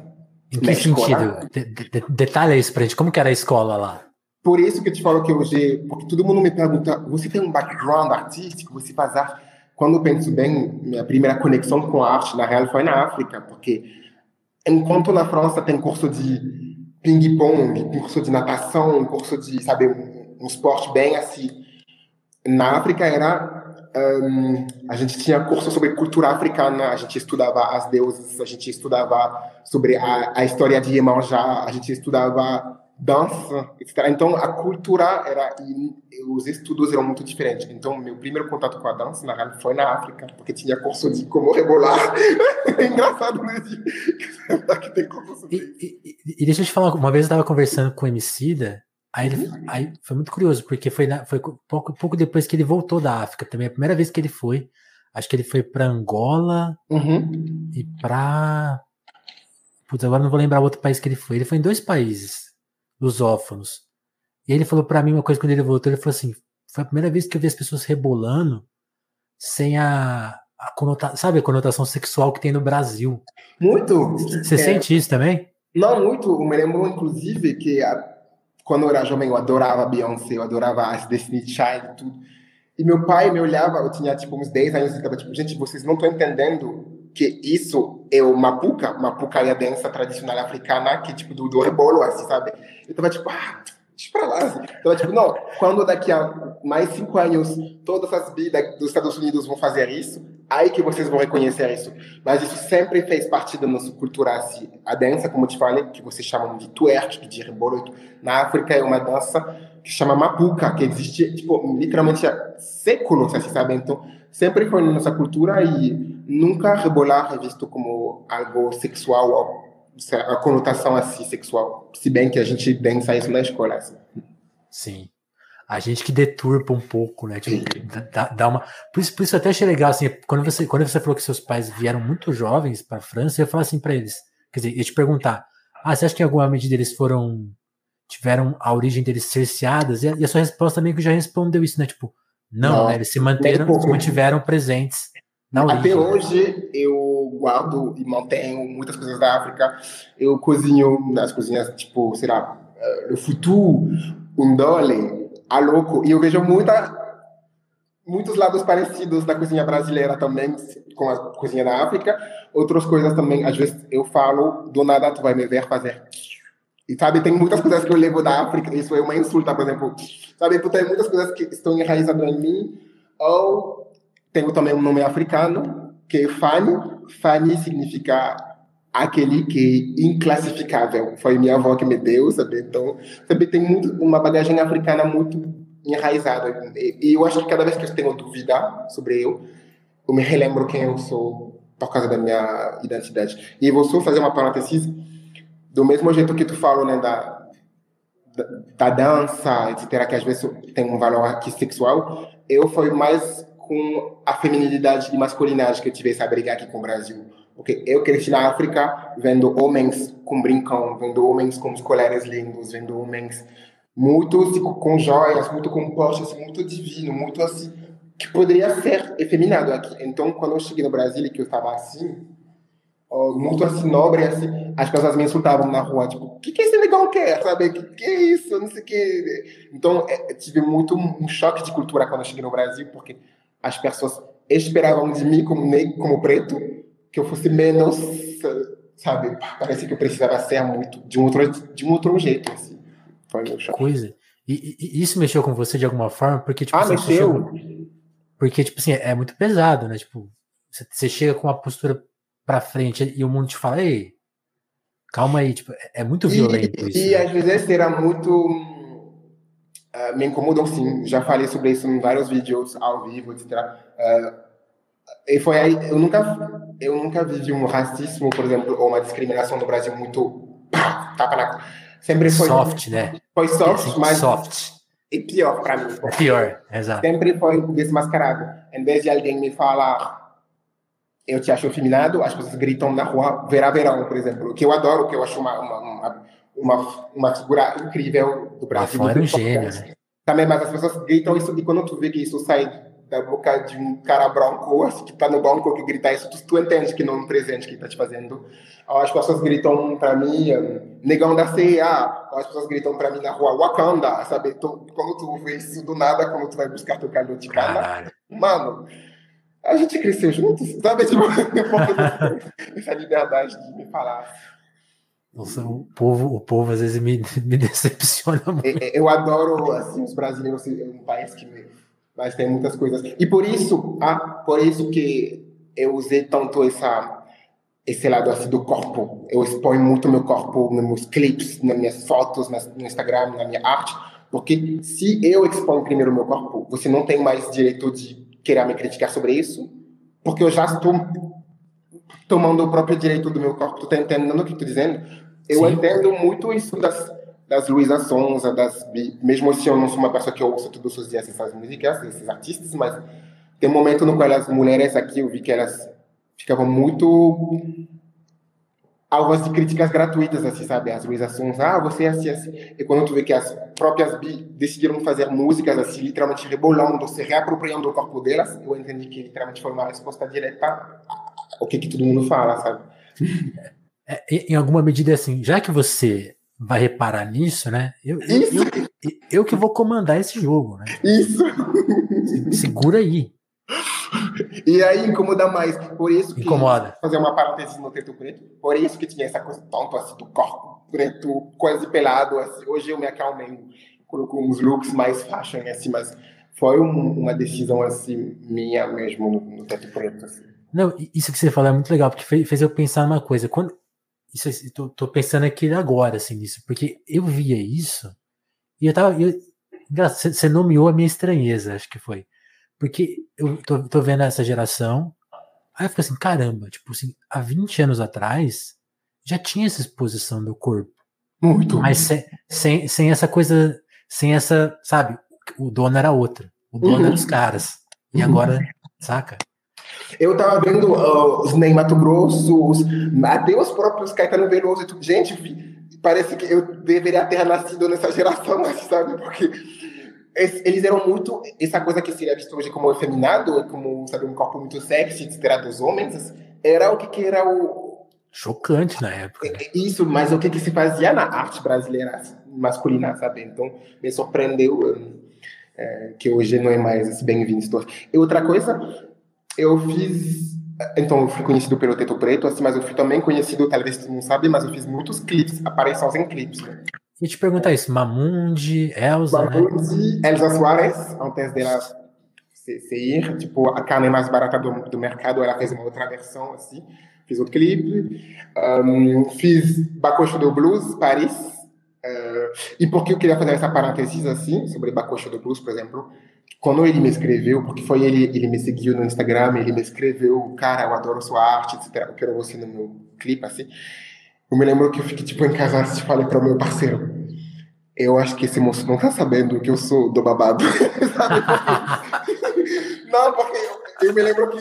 Em que sentido? De, de, detalha isso pra gente. Como que era a escola lá? Por isso que eu te falo que hoje, porque todo mundo me pergunta, você tem um background artístico, você faz arte? Quando eu penso bem, minha primeira conexão com a arte, na real, foi na África, porque Enquanto na França tem curso de ping-pong, curso de natação, curso de, sabe, um, esporte bem assim. Na África era um, a gente tinha curso sobre cultura africana, a gente estudava as deusas, a gente estudava sobre a, a história de Iemanjá, a gente estudava dança, etc. Então, a cultura era e os estudos eram muito diferentes. Então, meu primeiro contato com a dança, na real, foi na África, porque tinha curso de como rebolar. é engraçado, né? que tem curso e, e, e, deixa eu te falar, uma vez eu estava conversando com o Emicida, aí, ele, uhum. aí foi muito curioso, porque foi, na, foi pouco, pouco depois que ele voltou da África, também a primeira vez que ele foi, acho que ele foi para Angola uhum. e para Putz, agora não vou lembrar outro país que ele foi. Ele foi em dois países lusófonos. E ele falou para mim uma coisa quando ele voltou, ele falou assim, foi a primeira vez que eu vi as pessoas rebolando sem a, a conotação, sabe, a conotação sexual que tem no Brasil. Muito. Você é, sente isso também? Não, muito. Eu me lembro, inclusive, que a, quando eu era jovem eu adorava Beyoncé, eu adorava as Destiny Child e tudo. E meu pai me olhava, eu tinha tipo uns 10 anos, e estava tipo, gente, vocês não estão entendendo que isso é o mapuca, mapuca é a dança tradicional africana, que tipo do, do rebolo, assim, sabe? Eu tava tipo, ah, deixa pra lá. Assim. Então, tipo, não, quando daqui a mais cinco anos todas as vidas dos Estados Unidos vão fazer isso, aí que vocês vão reconhecer isso. Mas isso sempre fez parte da nossa cultura, assim. A dança, como eu te falei, que vocês chamam de twerk, de rebolo, na África é uma dança que chama mapuca, que existe, tipo, literalmente há séculos, assim, sabe? Então, sempre foi na nossa cultura e nunca rebolar é visto como algo sexual, a conotação assim sexual, se bem que a gente dança isso na escola. Assim. Sim. A gente que deturpa um pouco, né? Tipo, dá, dá, uma. Por isso, por isso até achei legal, assim, quando você, quando você falou que seus pais vieram muito jovens para a França, eu ia falar assim para eles. Quer dizer, eu ia te perguntar: ah, você acha que em alguma medida eles foram. tiveram a origem deles cerceadas? E a, e a sua resposta meio que já respondeu isso, né? Tipo, não, não né? Eles se manteram, se mantiveram presentes até hoje eu guardo e mantenho muitas coisas da África. Eu cozinho nas cozinhas, tipo, sei lá, o futu, a louco. E eu vejo muita, muitos lados parecidos da cozinha brasileira também com a cozinha da África. Outras coisas também, às vezes eu falo, do nada tu vai me ver fazer. E sabe, tem muitas coisas que eu levo da África, isso é uma insulta, por exemplo. Sabe, tem muitas coisas que estão enraizadas em mim, ou tenho também um nome africano, que é Fani. Fani significa aquele que é inclassificável. Foi minha avó que me deu, sabe? Então, sabe, tem muito, uma bagagem africana muito enraizada. E eu acho que cada vez que eu tenho dúvida sobre eu, eu me relembro quem eu sou por causa da minha identidade. E vou só fazer uma parênteses. Do mesmo jeito que tu falou, né, da, da, da dança, etc., que às vezes tem um valor aqui sexual, eu fui mais com a feminilidade e masculinidade que eu tive essa briga aqui com o Brasil. Porque eu cresci na África vendo homens com brincão, vendo homens com os colares lindos, vendo homens muito assim, com joias, muito compostos, assim, muito divino, muito assim, que poderia ser efeminado aqui. Então, quando eu cheguei no Brasil e que eu estava assim, muito assim, nobre, assim, as pessoas me insultavam na rua, tipo, o que, que esse negão quer, sabe? O que, que é isso? Não sei o que. Então, é, tive muito um choque de cultura quando eu cheguei no Brasil, porque as pessoas esperavam de mim, como negro, como preto, que eu fosse menos, sabe? Parece que eu precisava ser muito, de um outro, de um outro jeito, assim. Foi choque. Coisa. E, e, isso mexeu com você de alguma forma? Porque, tipo, ah, mexeu. Porque, tipo assim, é muito pesado, né? Tipo, você chega com uma postura pra frente e o mundo te fala, ei, calma aí, tipo, é, é muito violento e, isso. E né? às vezes era muito. Uh, me incomodam sim, já falei sobre isso em vários vídeos ao vivo, etc. Uh, e foi aí, eu nunca, eu nunca vivi um racismo, por exemplo, ou uma discriminação no Brasil muito tapa na sempre foi soft, né? Foi soft, assim, mas soft. E pior para mim. É pior, exato. Sempre foi desmascarado. Em vez de alguém me falar eu te acho feminado, as pessoas gritam na rua Verá Verão, por exemplo, que eu adoro, que eu acho uma, uma, uma, uma figura incrível do Brasil. Ah, um gênio, né? Também, mas as pessoas gritam isso e quando tu vê que isso sai da boca de um cara branco, assim, que tá no banco, que grita isso, tu, tu entende que não é um presente que tá te fazendo. As pessoas gritam para mim, negão da ceia, as pessoas gritam para mim na rua, Wakanda, sabe? Quando tu vê isso do nada, quando tu vai buscar teu caldo de cana, mano a gente cresceu juntos, sabe? Tipo, essa liberdade de me falar. O povo, o povo às vezes me, me decepciona muito. Eu adoro assim, os brasileiros, é um país que me, mas tem muitas coisas. E por isso, ah, por isso que eu usei tanto essa esse lado assim do corpo. Eu exponho muito meu corpo nos meus clipes, nas minhas fotos, no Instagram, na minha arte, porque se eu exponho primeiro meu corpo, você não tem mais direito de querer me criticar sobre isso, porque eu já estou tomando o próprio direito do meu corpo. Tu tá entendendo o que estou dizendo? Eu Sim. entendo muito isso das, das Luísa Sonza, das, mesmo se eu não sou uma pessoa que ouço todos os dias essas músicas, esses artistas, mas tem um momento no qual as mulheres aqui, eu vi que elas ficavam muito alvos de críticas gratuitas, assim, sabe? As realizações, ah, você é assim, assim. E quando tu vê que as próprias bi decidiram fazer músicas, assim, literalmente rebolando, se reapropriando do corpo delas, eu entendi que literalmente foi uma resposta direta ao que, que todo mundo fala, sabe? É, em alguma medida, assim, já que você vai reparar nisso, né? Eu, eu, eu, eu, que vou comandar esse jogo, né? Isso! Segura aí. E aí incomoda mais. Por isso que. Incomoda. Fazer uma parêntese no teto preto. Por isso que tinha essa coisa tonta assim do corpo preto, quase pelado. Assim. Hoje eu me acalmei, coloco uns looks mais fashion, assim, mas foi um, uma decisão assim, minha mesmo no, no teto preto. Assim. Não, isso que você falou é muito legal, porque fez, fez eu pensar numa coisa. Quando. Isso, tô, tô, pensando aqui agora, assim, nisso, porque eu via isso e eu tava. Eu, você nomeou a minha estranheza, acho que foi. Porque eu tô, tô vendo essa geração, aí eu fico assim, caramba, tipo assim, há 20 anos atrás já tinha essa exposição do corpo. Muito. Mas sem, sem, sem essa coisa, sem essa, sabe, o dono era outro. O dono uhum. era os caras. E uhum. agora, saca? Eu tava vendo uh, os Ney Mato Grosso, os, até os próprios Caetano Veloso e tudo. Gente, parece que eu deveria ter nascido nessa geração, sabe? Porque eles eram muito essa coisa que seria visto hoje como efeminado, como sabe um corpo muito sexy, etc. dos homens, era o que, que era o chocante na época. Né? Isso, mas o que que se fazia na arte brasileira masculina, sabe? Então me surpreendeu um, é, que hoje não é mais esse bem-vindo. E outra coisa, eu fiz então eu fui conhecido pelo Teto Preto, assim, mas eu fui também conhecido, talvez tu não sabe, mas eu fiz muitos clipes, aparições em clipes. Né? E te perguntar isso, Mamundi, Elza, Mamundi, né? Elza Soares, antes dela se, se ir, tipo, a carne mais barata do, do mercado, ela fez uma outra versão, assim, fiz outro clipe, um, fiz Bacocho do Blues, Paris, uh, e por que eu queria fazer essa parênteses, assim, sobre Bacocho do Blues, por exemplo, quando ele me escreveu, porque foi ele, ele me seguiu no Instagram, ele me escreveu, cara, eu adoro sua arte, etc, eu quero você no meu clipe, assim, eu me lembro que eu fiquei tipo em casa e falei para o meu parceiro: Eu acho que esse moço não tá sabendo que eu sou do babado. Não, porque eu, eu, me lembro que.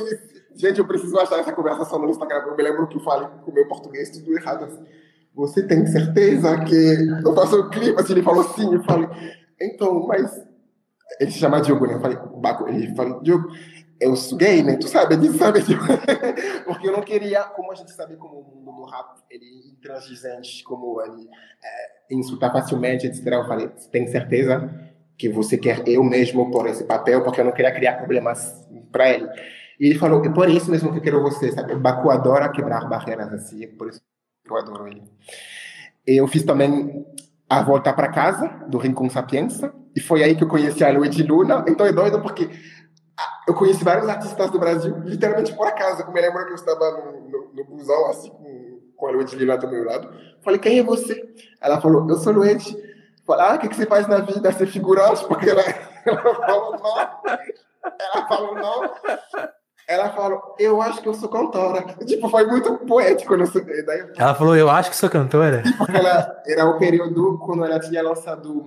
Gente, eu preciso achar essa conversação no Instagram. Eu me lembro que eu falei com o meu português tudo errado. Assim. Você tem certeza que eu faço o clipe? Assim, ele falou sim. Eu falei, então, mas. Ele se chama Diogo, né? Eu falei, Baco. Ele falou, Diogo, eu sou gay, né? Tu sabe disso, sabe? Porque eu não queria, como a gente sabe como o mundo do rap, ele é intransigente, como ele é, facilmente, etc. Eu falei, tem certeza que você quer eu mesmo por esse papel? Porque eu não queria criar problemas para ele. E ele falou, é por isso mesmo que eu quero você, sabe? Baku adora quebrar barreiras assim, é por isso que eu adoro ele. Eu fiz também a volta para casa do Rincon Sapienza, e foi aí que eu conheci a Luigi Luna. Então é doido porque eu conheci vários artistas do Brasil, literalmente por acaso. Eu me lembro que eu estava no, no, no busão, assim, com, com a Luigi lá do meu lado. Falei, quem é você? Ela falou, eu sou Luigi. Falei, ah, o que, que você faz na vida? Ser figurante? Porque ela, ela falou, não. Ela falou, não. Ela falou, eu acho que eu sou cantora. Tipo, foi muito poético. Não sei, daí, ela falou, eu acho que sou cantora? Porque ela, era o período quando ela tinha lançado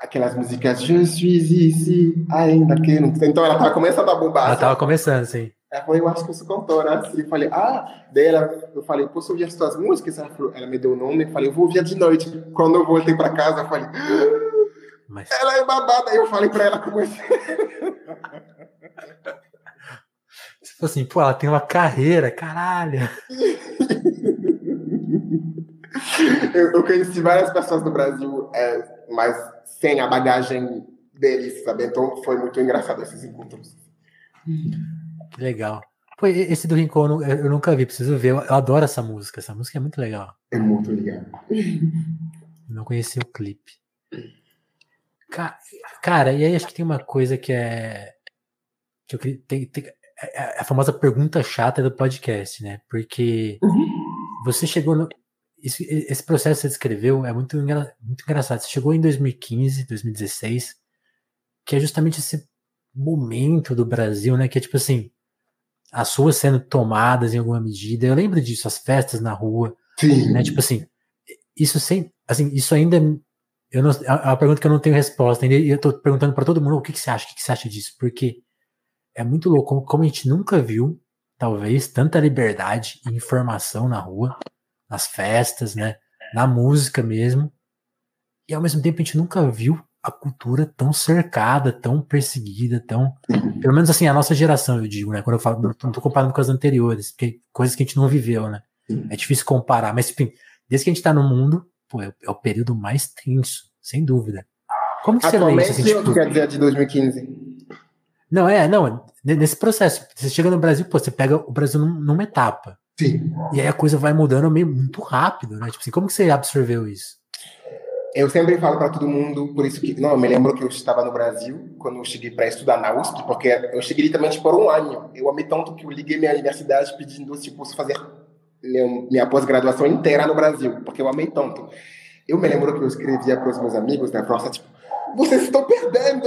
aquelas músicas Je suis ici, ainda que não. Então ela tava começando a bombar. Ela tava começando, sim. Ela falou, eu acho que eu sou cantora. Assim, eu falei, ah, daí ela, eu falei, posso ouvir as tuas músicas? Ela, falou, ela me deu o nome, eu falei, eu vou ouvir de noite. Quando eu voltei pra casa, eu falei, Mas... ela é babada. Aí eu falei pra ela como é. Falou assim, pô, ela tem uma carreira, caralho. eu, eu conheci várias pessoas do Brasil, é, mas sem a bagagem deles, sabe? Então foi muito engraçado esses encontros. Que legal. Pô, esse do Rincon eu nunca vi, preciso ver. Eu adoro essa música, essa música é muito legal. É muito legal. Não conheci o clipe. Cara, e aí acho que tem uma coisa que é. Que eu. Tem, tem, é, é a famosa pergunta chata do podcast, né? Porque uhum. você chegou no, esse, esse processo que você descreveu é muito, muito engraçado. Você chegou em 2015, 2016, que é justamente esse momento do Brasil, né? Que é tipo assim, as ruas sendo tomadas em alguma medida. Eu lembro disso, as festas na rua. Sim. Né? Tipo assim, isso sem, assim, isso ainda eu não, é uma pergunta que eu não tenho resposta ainda. E eu tô perguntando para todo mundo o que, que você acha, o que, que você acha disso, porque é muito louco como, a gente nunca viu, talvez, tanta liberdade e informação na rua nas festas, né? Na música mesmo. E ao mesmo tempo a gente nunca viu a cultura tão cercada, tão perseguida, tão. Pelo menos assim, a nossa geração, eu digo, né? Quando eu falo, não tô comparando com as anteriores, porque coisas que a gente não viveu, né? É difícil comparar, mas enfim, desde que a gente tá no mundo, pô, é, é o período mais tenso, sem dúvida. Como que você lê isso? Assim, tipo... quer dizer de 2015? Não, é, não, nesse processo, você chega no Brasil, pô, você pega o Brasil numa etapa. Sim. E aí a coisa vai mudando meio muito rápido, né? Tipo assim, como que você absorveu isso? Eu sempre falo para todo mundo, por isso que, não, eu me lembro que eu estava no Brasil, quando eu cheguei para estudar na USP, porque eu cheguei literalmente por um ano. Eu amei tanto que eu liguei minha universidade pedindo se posso fazer minha, pós-graduação inteira no Brasil, porque eu amei tanto. Eu me lembro que eu escrevia para os meus amigos na França, tipo, vocês estão perdendo,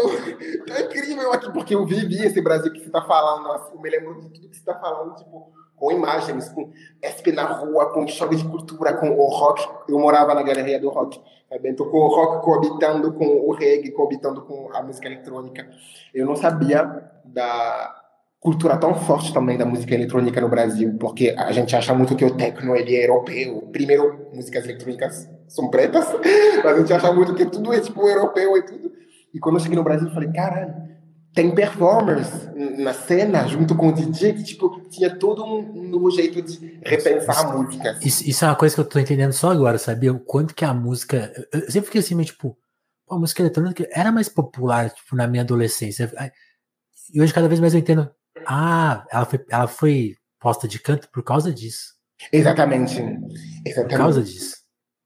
é incrível aqui, porque eu vivi esse Brasil que você está falando, assim, eu me lembro de tudo que você está falando, tipo, com imagens, com SP na rua, com choque de cultura, com o rock. Eu morava na galeria do rock, sabe? Então, com o rock coabitando com o reggae, coabitando com a música eletrônica. Eu não sabia da cultura tão forte também da música eletrônica no Brasil, porque a gente acha muito que o techno ele é europeu. Primeiro, músicas eletrônicas são pretas, mas a gente acha muito que tudo é tipo europeu e tudo. E quando eu cheguei no Brasil, eu falei, caralho, tem performers na cena junto com o DJ que tipo tinha todo um, novo jeito de repensar isso, a música. Isso, isso, é uma coisa que eu tô entendendo só agora, sabia? O quanto que a música. Eu sempre fiquei assim, mas, tipo, a música eletrônica era mais popular tipo, na minha adolescência. E hoje cada vez mais eu entendo. Ah, ela foi, ela foi posta de canto por causa disso. Exatamente. Exatamente. Por causa disso.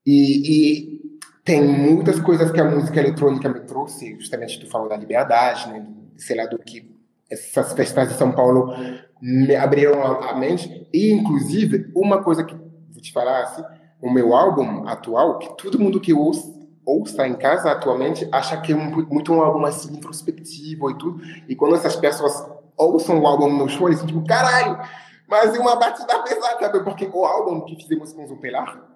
E, e tem muitas coisas que a música eletrônica me trouxe, justamente tu falou da liberdade, né? sei lá, do que essas festas de São Paulo me abriram a, mente. E, inclusive, uma coisa que vou te falar assim, o meu álbum atual, que todo mundo que ouça, ouça em casa atualmente acha que é um, muito um álbum assim introspectivo e tudo. E quando essas pessoas ouçam o álbum no show, eles ficam, tipo, caralho, mas é uma batida pesada? Porque o álbum que fizemos com o Zupelar,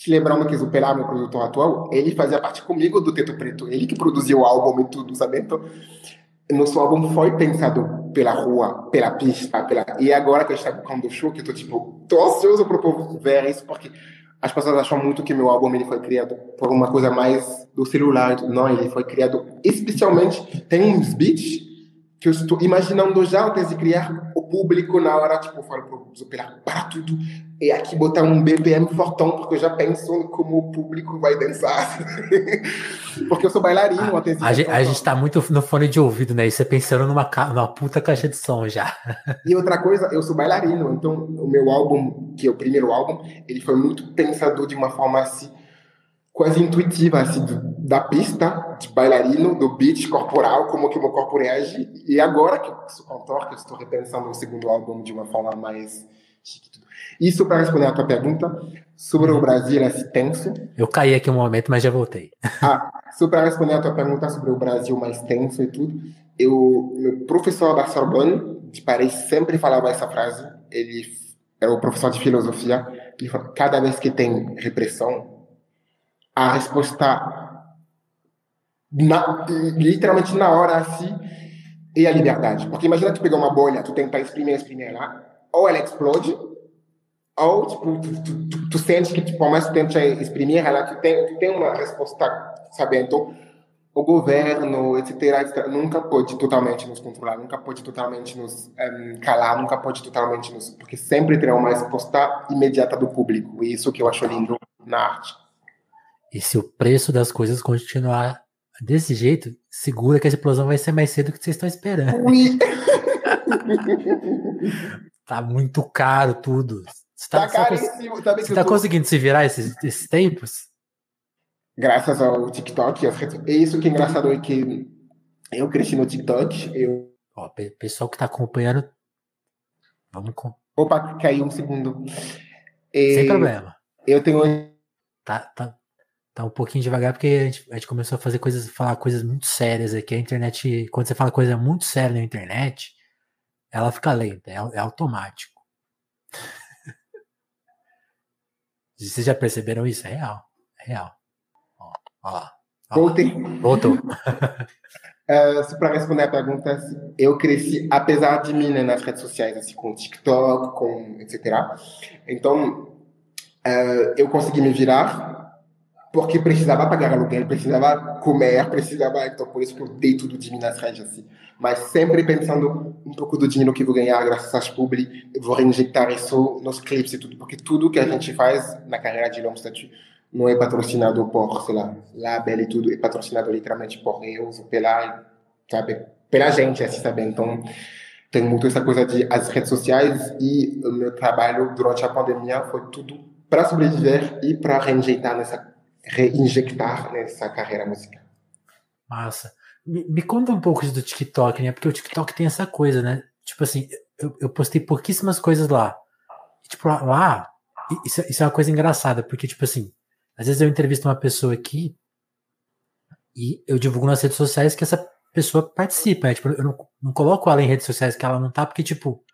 te lembrando que Zupelar, meu produtor atual, ele fazia parte comigo do Teto Preto, ele que produziu o álbum e tudo, sabe? Então, nosso álbum foi pensado pela rua, pela pista, pela... e agora que a gente está tocando o show, que eu tô tipo, tô ansioso para o povo ver isso, porque as pessoas acham muito que meu álbum ele foi criado por uma coisa mais do celular, não, ele foi criado especialmente, tem uns beats que eu estou imaginando já antes de criar o público na hora, tipo, eu falo para tudo e aqui botar um BPM fortão, porque eu já penso como o público vai dançar. porque eu sou bailarino. A, a, gente, a gente tá muito no fone de ouvido, né? E você pensando numa, numa puta caixa de som já. e outra coisa, eu sou bailarino, então o meu álbum, que é o primeiro álbum, ele foi muito pensador de uma forma assim, quase intuitiva, assim, da pista de bailarino, do beat corporal, como que o meu corpo reage. E agora que sou cantor, que eu estou repensando o segundo álbum de uma forma mais isso para responder a tua pergunta sobre o Brasil esse tenso. Eu caí aqui um momento, mas já voltei. Ah, só para responder a tua pergunta sobre o Brasil mais tenso e tudo, eu, meu professor da Sorbonne de Paris sempre falava essa frase. Ele era o professor de filosofia. Ele cada vez que tem repressão, a resposta na, literalmente na hora assim é a liberdade. Porque imagina tu pegar uma bolha, tu tentar exprimir, exprimir ela, ou ela explode, ou tipo, tu, tu, tu, tu sente que tipo, mais tu tenta exprimir ela, tu tem, tu tem uma resposta, sabe? Então, o governo, etc, etc, nunca pode totalmente nos controlar, nunca pode totalmente nos um, calar, nunca pode totalmente nos... Porque sempre terá uma resposta imediata do público, e isso que eu acho lindo na arte. E se o preço das coisas continuar desse jeito, segura que a explosão vai ser mais cedo do que vocês estão esperando. tá muito caro tudo. Você tá, tá caríssimo. Tá, você tá tô... conseguindo se virar esses, esses tempos? Graças ao TikTok. É isso que é engraçado é que eu cresci no TikTok. Eu... Ó, pessoal que tá acompanhando, vamos com. Opa, caiu um segundo. Sem problema. Eu tenho. Tá, tá, tá um pouquinho devagar porque a gente, a gente começou a fazer coisas, falar coisas muito sérias aqui. A internet, quando você fala coisa muito séria na internet, ela fica lenta, é, é automático. Vocês já perceberam isso? É real. É real. Ó, ó lá. Voltei. Voltou. uh, para responder a pergunta, eu cresci, apesar de mim, né, nas redes sociais, assim, com TikTok, com etc. Então, uh, eu consegui me virar porque precisava pagar aluguel, precisava comer, precisava. Então, por isso que eu dei tudo de mim nas redes, assim. Mas sempre pensando um pouco do dinheiro que vou ganhar graças às publi, vou reinjectar isso nos clipes e tudo, porque tudo que a gente faz na carreira de Long Statue não é patrocinado por, sei lá, label e tudo, é patrocinado literalmente por eu, pela, sabe, pela gente, assim, sabe? Então, tem muito essa coisa de as redes sociais e o meu trabalho durante a pandemia foi tudo para sobreviver e para reinjectar nessa reinjectar nessa carreira musical. Massa. Me, me, conta um pouco do TikTok, né? Porque o TikTok tem essa coisa, né? Tipo assim, eu, eu postei pouquíssimas coisas lá. E, tipo, lá, isso, isso, é uma coisa engraçada, porque, tipo assim, às vezes eu entrevisto uma pessoa aqui e eu divulgo nas redes sociais que essa pessoa participa, né? Tipo, eu não, não coloco ela em redes sociais que ela não tá, porque, tipo,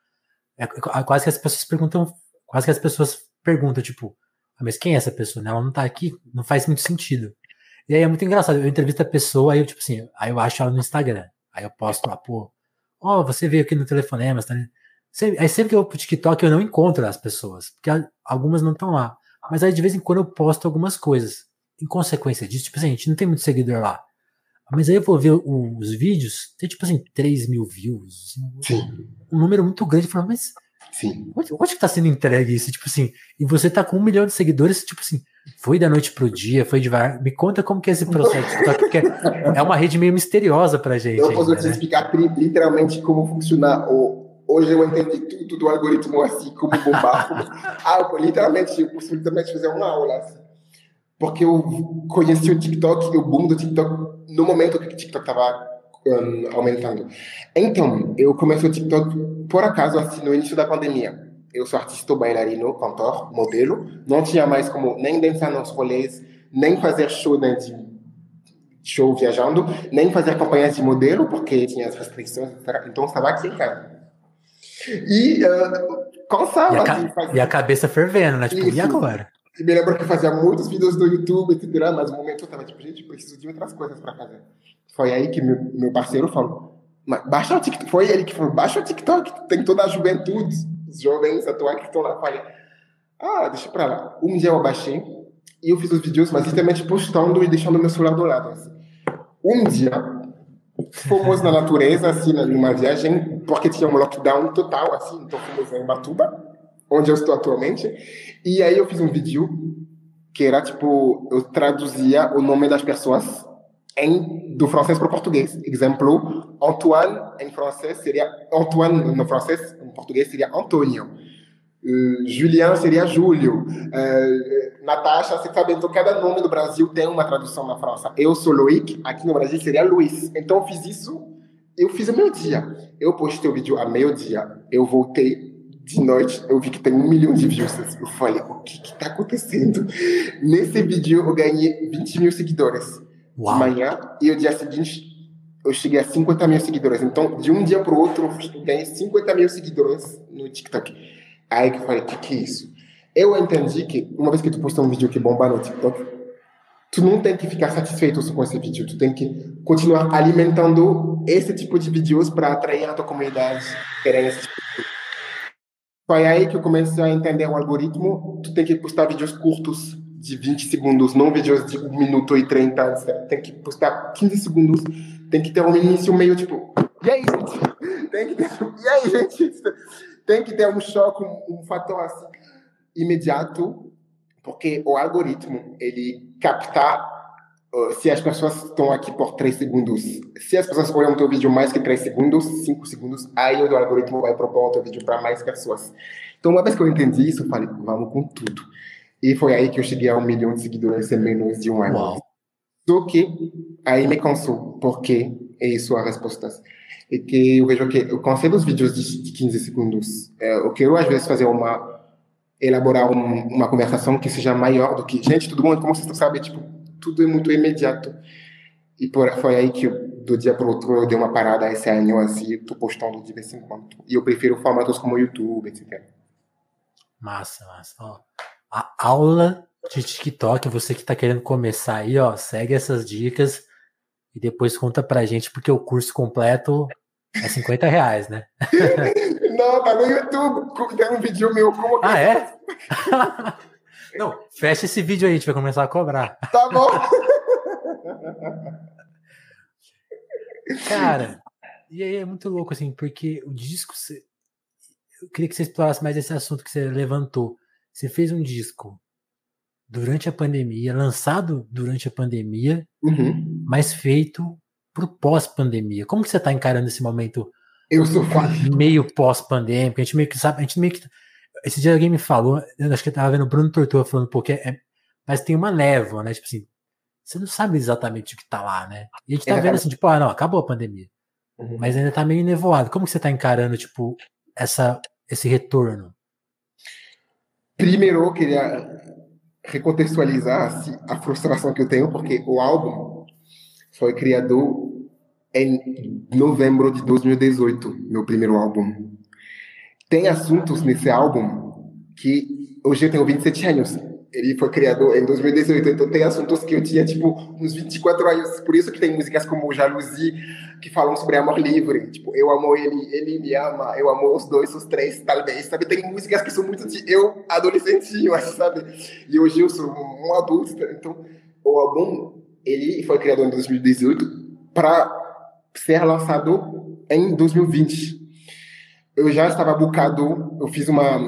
é, é quase que as pessoas perguntam, quase que as pessoas perguntam, tipo, mas quem é essa pessoa? Né? Ela não tá aqui, não faz muito sentido. E aí é muito engraçado. Eu entrevisto a pessoa, aí eu, tipo assim, aí eu acho ela no Instagram. Aí eu posto lá, pô, ó, oh, você veio aqui no telefonema, tá? Aí sempre que eu vou pro TikTok eu não encontro as pessoas, porque algumas não estão lá. Mas aí de vez em quando eu posto algumas coisas. Em consequência disso, tipo assim, a gente não tem muito seguidor lá. Mas aí eu vou ver os vídeos, tem tipo assim, 3 mil views. Assim, um número muito grande. Eu falo, mas Sim. Onde, onde que tá sendo entregue isso? Tipo assim, e você tá com um milhão de seguidores, tipo assim, foi da noite pro dia, foi devagar. Me conta como que é esse processo. porque é uma rede meio misteriosa pra gente. Eu posso ainda, te né? explicar literalmente como funciona o. Hoje eu entendi tudo do algoritmo assim, como bombar. ah, literalmente, eu posso literalmente fazer uma aula assim. Porque eu conheci o TikTok, o boom do TikTok, no momento que o TikTok tava um, aumentando. Então, eu comecei o TikTok por acaso assim no início da pandemia. Eu sou artista bailarino, cantor, modelo. Não tinha mais como nem dançar nos rolês, nem fazer show né, de show viajando, nem fazer campanhas de modelo, porque tinha as restrições, etc. Então, estava aqui em casa. E uh, cansava. E a, assim, e a cabeça fervendo, né? Tipo, Isso. e agora? E me lembro que eu fazia muitos vídeos do YouTube, etc. Mas no momento eu estava tipo, gente, preciso de outras coisas para fazer. Foi aí que meu, meu parceiro falou: baixa o TikTok. Foi ele que falou, baixa o TikTok, tem toda a juventude, os jovens atuais que estão lá. Falei, ah, deixa pra lá. Um dia eu baixei e eu fiz os vídeos, mas literalmente postando e deixando meu celular do lado. Assim. Um dia, fomos na natureza, assim, numa viagem, porque tinha um lockdown total, assim, então fomos em Batuba, onde eu estou atualmente, e aí eu fiz um vídeo que era, tipo, eu traduzia o nome das pessoas em, do francês para o português. Exemplo, Antoine em francês seria Antoine no francês, em português seria Antônio. Uh, Julian seria Júlio. Uh, Natasha, você sabe, então cada nome do Brasil tem uma tradução na França. Eu sou Loic, aqui no Brasil seria Luiz. Então eu fiz isso, eu fiz o meu dia. Eu postei o vídeo a meio-dia, eu voltei de noite, eu vi que tem um milhão de views. Eu falei, o que está acontecendo? Nesse vídeo eu ganhei 20 mil seguidores. Uau. de manhã e o dia seguinte eu cheguei a 50 mil seguidores. Então, de um dia para o outro, eu ganhei 50 mil seguidores no TikTok. Aí que eu falei, o que, que é isso? Eu entendi que uma vez que tu posta um vídeo que bomba no TikTok, tu não tem que ficar satisfeito com esse vídeo, tu tem que continuar alimentando esse tipo de vídeos para atrair a tua comunidade querendo esse tipo Foi aí que eu comecei a entender o algoritmo, tu tem que postar vídeos curtos, de 20 segundos, não vídeos de 1 minuto e 30, tem que postar 15 segundos, tem que ter um início meio tipo, e aí, gente? Tem que ter, e aí, gente? Tem que ter um choque, um, um fator assim, imediato, porque o algoritmo, ele capta uh, se as pessoas estão aqui por 3 segundos. Se as pessoas olham o teu vídeo mais que 3 segundos, 5 segundos, aí o algoritmo vai propor o teu vídeo para mais pessoas. Então, uma vez que eu entendi isso, eu falei, vamos com tudo. E foi aí que eu cheguei a um milhão de seguidores em menos de um ano. Uau. Só que aí me cansou, porque é isso a resposta. É que eu vejo que eu cansei dos vídeos de 15 segundos. É, eu quero, às vezes, fazer uma. elaborar um, uma conversação que seja maior do que. Gente, todo mundo, como vocês sabem, tipo, tudo é muito imediato. E por, foi aí que, do dia para o outro, eu dei uma parada esse ano, assim, estou postando de vez em quando. E eu prefiro formatos como YouTube, etc. Massa, massa. Ó, a aula de TikTok, você que está querendo começar aí, ó, segue essas dicas e depois conta pra gente, porque o curso completo é 50 reais, né? Não, tá no YouTube. Tem um vídeo meu. Como ah, é? Não, fecha esse vídeo aí, a gente vai começar a cobrar. Tá bom. Cara, e aí é muito louco, assim, porque o disco. Eu queria que você explorasse mais esse assunto que você levantou. Você fez um disco durante a pandemia, lançado durante a pandemia, uhum. mas feito pro pós-pandemia. Como que você está encarando esse momento? Eu sou meio pós-pandêmico. A gente meio que sabe, a gente meio que esse dia alguém me falou, eu acho que eu tava vendo o Bruno Tortura falando, porque é, mas tem uma névoa, né? Tipo assim, você não sabe exatamente o que tá lá, né? E a gente tá é, vendo assim, tipo, ah, não, acabou a pandemia. Uhum. Mas ainda tá meio nevoado. Como que você tá encarando, tipo, essa, esse retorno? Primeiro, eu queria recontextualizar assim, a frustração que eu tenho, porque o álbum foi criado em novembro de 2018, meu primeiro álbum. Tem assuntos nesse álbum que hoje eu tenho 27 anos ele foi criado em 2018, então tem assuntos que eu tinha, tipo, uns 24 anos. Por isso que tem músicas como Jalousie, que falam sobre amor livre. Tipo, eu amo ele, ele me ama, eu amo os dois, os três, talvez, sabe? Tem músicas que são muito de eu, adolescentinho, sabe? E hoje eu sou um adulto, então o álbum, ele foi criado em 2018 para ser lançado em 2020 eu já estava bucado, eu fiz uma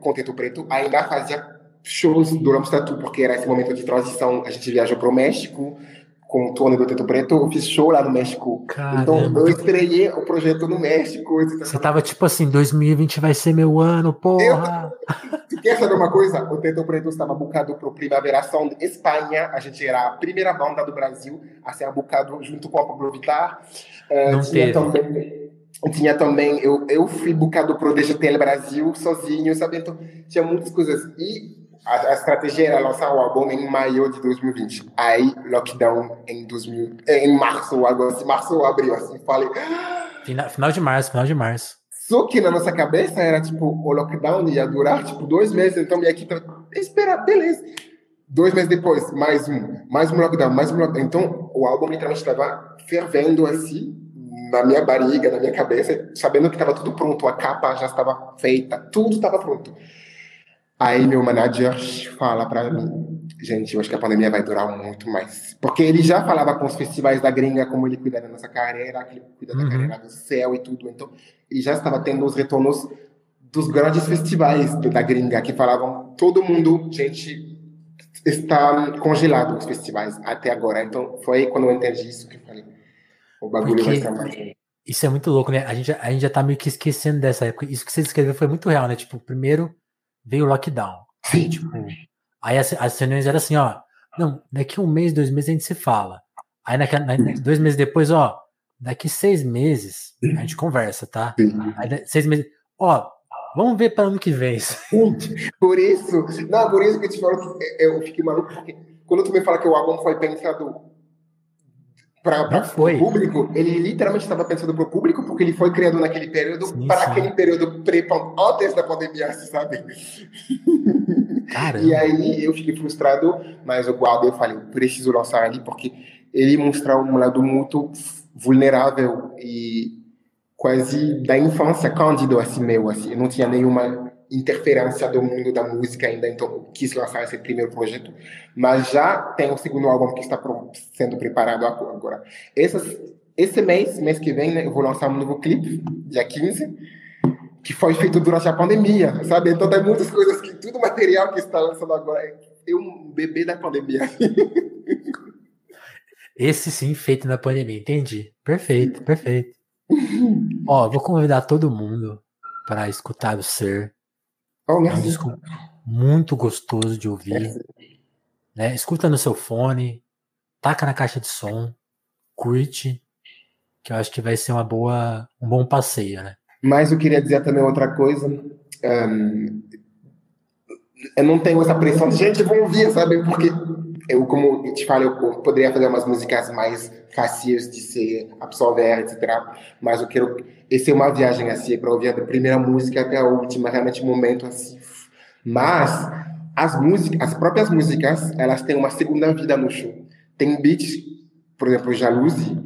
com Teto Preto, ainda fazia shows do Ramos Tatu, porque era esse momento de transição. A gente viajou para o México com o Tony do Teto Preto. Eu fiz show lá no México. Caramba. Então eu estreiei o projeto no México. Você tava tipo assim: 2020 vai ser meu ano, porra. Eu... Tu quer saber uma coisa? O Teto Preto estava bucado para o Primavera Sound Espanha. A gente era a primeira banda do Brasil a ser bucado junto com a Pablo Vittar. Uh, Não teve. também tinha também, eu, eu fui bucado pro DGTL Brasil sozinho, sabe? Então, tinha muitas coisas. E a, a, estratégia era lançar o álbum em maio de 2020. Aí, lockdown em, 2000, em março, algo assim, março ou abril, assim, falei. Final, final de março, final de março. Só que na nossa cabeça era tipo, o lockdown ia durar tipo dois meses, então minha equipe, espera, beleza. Dois meses depois, mais um, mais um lockdown, mais um lockdown. Então, o álbum literalmente estava fervendo assim, na minha barriga, na minha cabeça, sabendo que estava tudo pronto, a capa já estava feita, tudo estava pronto. Aí meu manager fala para mim, gente, eu acho que a pandemia vai durar muito mais. Porque ele já falava com os festivais da gringa, como ele cuida da nossa carreira, que ele cuida da uhum. carreira do céu e tudo. Então, ele já estava tendo os retornos dos grandes festivais da gringa, que falavam, todo mundo, gente, está congelado os festivais até agora. Então, foi quando eu entendi isso que eu falei. O bagulho Porque... vai estar mais... Isso é muito louco, né? A gente, a gente já tá meio que esquecendo dessa época. Isso que você descreveu foi muito real, né? Tipo, primeiro veio o lockdown. Sim. Tipo, aí as, as reuniões eram assim, ó. Não, daqui um mês, dois meses a gente se fala. Aí naquela, na, dois meses depois, ó, daqui seis meses a gente conversa, tá? Aí, seis meses, ó, vamos ver para ano que vem. por isso, não, por isso que eu te falo que eu fiquei maluco, porque quando tu me fala que o álbum foi pensado para o público, ele literalmente estava pensando para o público, porque ele foi criado naquele período, para aquele período pré antes da pandemia, sabe? Caramba. E aí eu fiquei frustrado, mas eu guardo eu falei, preciso lançar ali, porque ele mostra um lado muito vulnerável e quase da infância cândido assim meu, assim, eu não tinha nenhuma interferência do mundo da música ainda, então quis lançar esse primeiro projeto, mas já tem o segundo álbum que está sendo preparado agora. Esse, mês, mês que vem, né, eu vou lançar um novo clipe, dia 15, que foi feito durante a pandemia, sabe? Então tem muitas coisas que, tudo material que está lançando agora é um bebê da pandemia. Esse sim, feito na pandemia, entendi. Perfeito, perfeito. Ó, vou convidar todo mundo para escutar o Ser Oh, é um disco muito gostoso de ouvir. Né? Escuta no seu fone, taca na caixa de som, curte, que eu acho que vai ser uma boa, um bom passeio, né? Mas eu queria dizer também outra coisa. Um, eu não tenho essa pressão de gente, vão ouvir, sabe? Porque eu, como eu te falei, eu poderia fazer umas músicas mais fáceis de ser absorver, etc. Mas eu quero. Esse é uma viagem assim, para ouvir a primeira música até a última, realmente um momento assim. Mas as músicas, as próprias músicas, elas têm uma segunda vida no show. Tem beats, por exemplo, Jalousie,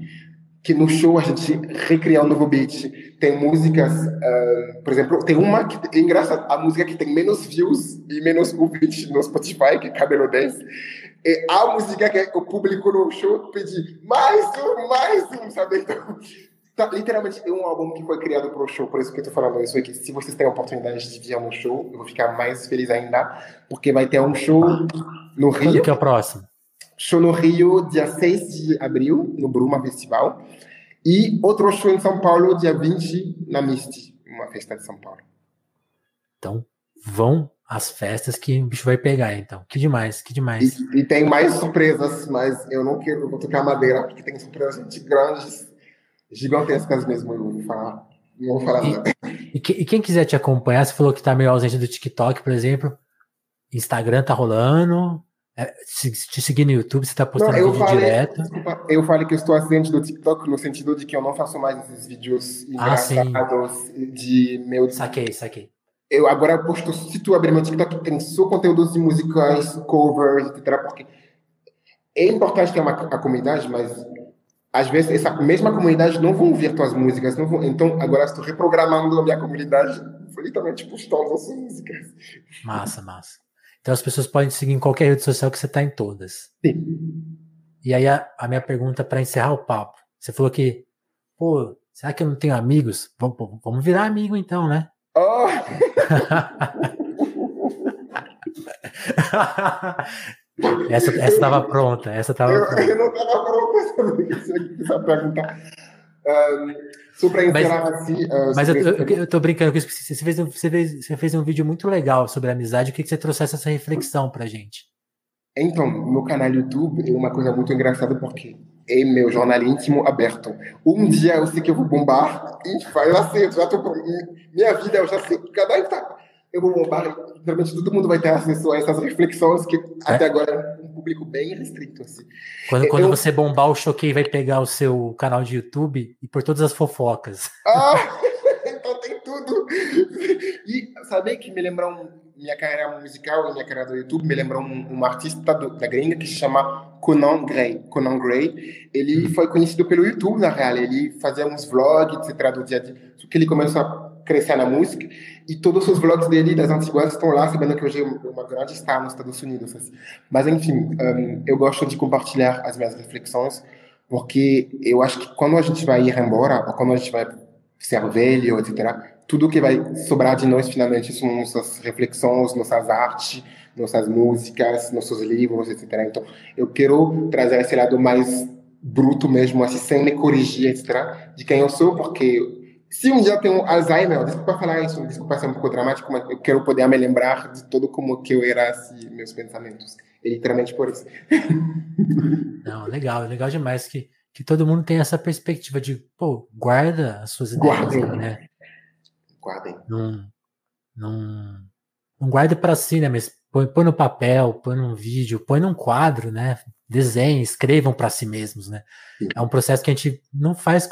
que no show a gente recria um novo beat. Tem músicas, uh, por exemplo, tem uma que é engraçado, a música que tem menos views e menos ouvintes no Spotify, que é Cabelo Dance é a música que o público no show pedir mais um, mais um, sabe? Então, tá, literalmente é um álbum que foi criado para o show, por isso que eu tô falando isso aqui. Se vocês têm a oportunidade de vir no show, eu vou ficar mais feliz ainda, porque vai ter um show no Rio. Quando que é o próximo? Show no Rio, dia 6 de abril, no Bruma Festival. E outro show em São Paulo, dia 20, na Misty, uma festa de São Paulo. Então, vão as festas que o bicho vai pegar, então. Que demais, que demais. E, e tem mais surpresas, mas eu não quero eu vou tocar madeira, porque tem surpresas grandes, gigantescas mesmo, eu vou falar. Não vou falar e, nada. E, e, quem quiser te acompanhar, você falou que tá meio ausente do TikTok, por exemplo. Instagram tá rolando. É, te seguir no YouTube, você tá postando não, vídeo falei, direto. Desculpa, eu falei que eu estou ausente do TikTok no sentido de que eu não faço mais esses vídeos ah, engraçados sim. de meu. Saquei, saquei eu agora posto, se tu abrir meu TikTok, tem só conteúdos musicais, covers, etc. Porque é importante ter uma a comunidade, mas às vezes essa mesma comunidade não vão ouvir tuas músicas, não vão, então agora estou reprogramando a minha comunidade, literalmente postando as músicas. Massa, massa. Então as pessoas podem te seguir em qualquer rede social que você está em todas. Sim. E aí a, a minha pergunta para encerrar o papo, você falou que, pô, será que eu não tenho amigos? Vamos, vamos virar amigo então, né? Oh! essa estava pronta, essa estava pronta. Eu não estava pronta essa pergunta. Um, sobre mas, assim, uh, mas eu, eu, eu, tô brincando com isso. Você fez, um, você, fez, você fez um vídeo muito legal sobre a amizade. Eu queria que você trouxesse essa reflexão pra gente. Então, meu canal YouTube é uma coisa muito engraçada porque é meu jornal íntimo aberto. Um dia eu sei que eu vou bombar e faz assim, eu já tô minha vida, eu já sei que cada etapa eu vou bombar. Realmente todo mundo vai ter acesso a essas reflexões que é? até agora é um público bem restrito. Assim. Quando, quando eu... você bombar, o Choquei vai pegar o seu canal de YouTube e por todas as fofocas. Ah, então tem tudo. E saber que me lembra um minha carreira musical e minha carreira do YouTube me lembrou um, um artista do, da gringa que se chama Conan Gray. Conan Gray, ele foi conhecido pelo YouTube, na real. Ele fazia uns vlogs, etc. do dia a dia. Só que ele começou a crescer na música e todos os vlogs dele das antiguas estão lá, sabendo que hoje é uma grande star nos Estados Unidos. Assim. Mas, enfim, um, eu gosto de compartilhar as minhas reflexões porque eu acho que quando a gente vai ir embora, ou quando a gente vai ser velho, etc., tudo que vai sobrar de nós finalmente são nossas reflexões, nossas artes, nossas músicas, nossos livros, etc. Então, eu quero trazer esse lado mais bruto mesmo, assim, sem me corrigir, etc., de quem eu sou, porque se um dia tenho Alzheimer, desculpa falar isso, desculpa ser um pouco dramático, mas eu quero poder me lembrar de todo como que eu era, assim, meus pensamentos. É literalmente por isso. Não, legal, legal demais que, que todo mundo tem essa perspectiva de, pô, guarda as suas ideias, né? Guardem. Não, não, não guarda para si, né? Mas põe, põe no papel, põe num vídeo, põe num quadro, né? Desenhem, escrevam para si mesmos, né? Sim. É um processo que a gente não faz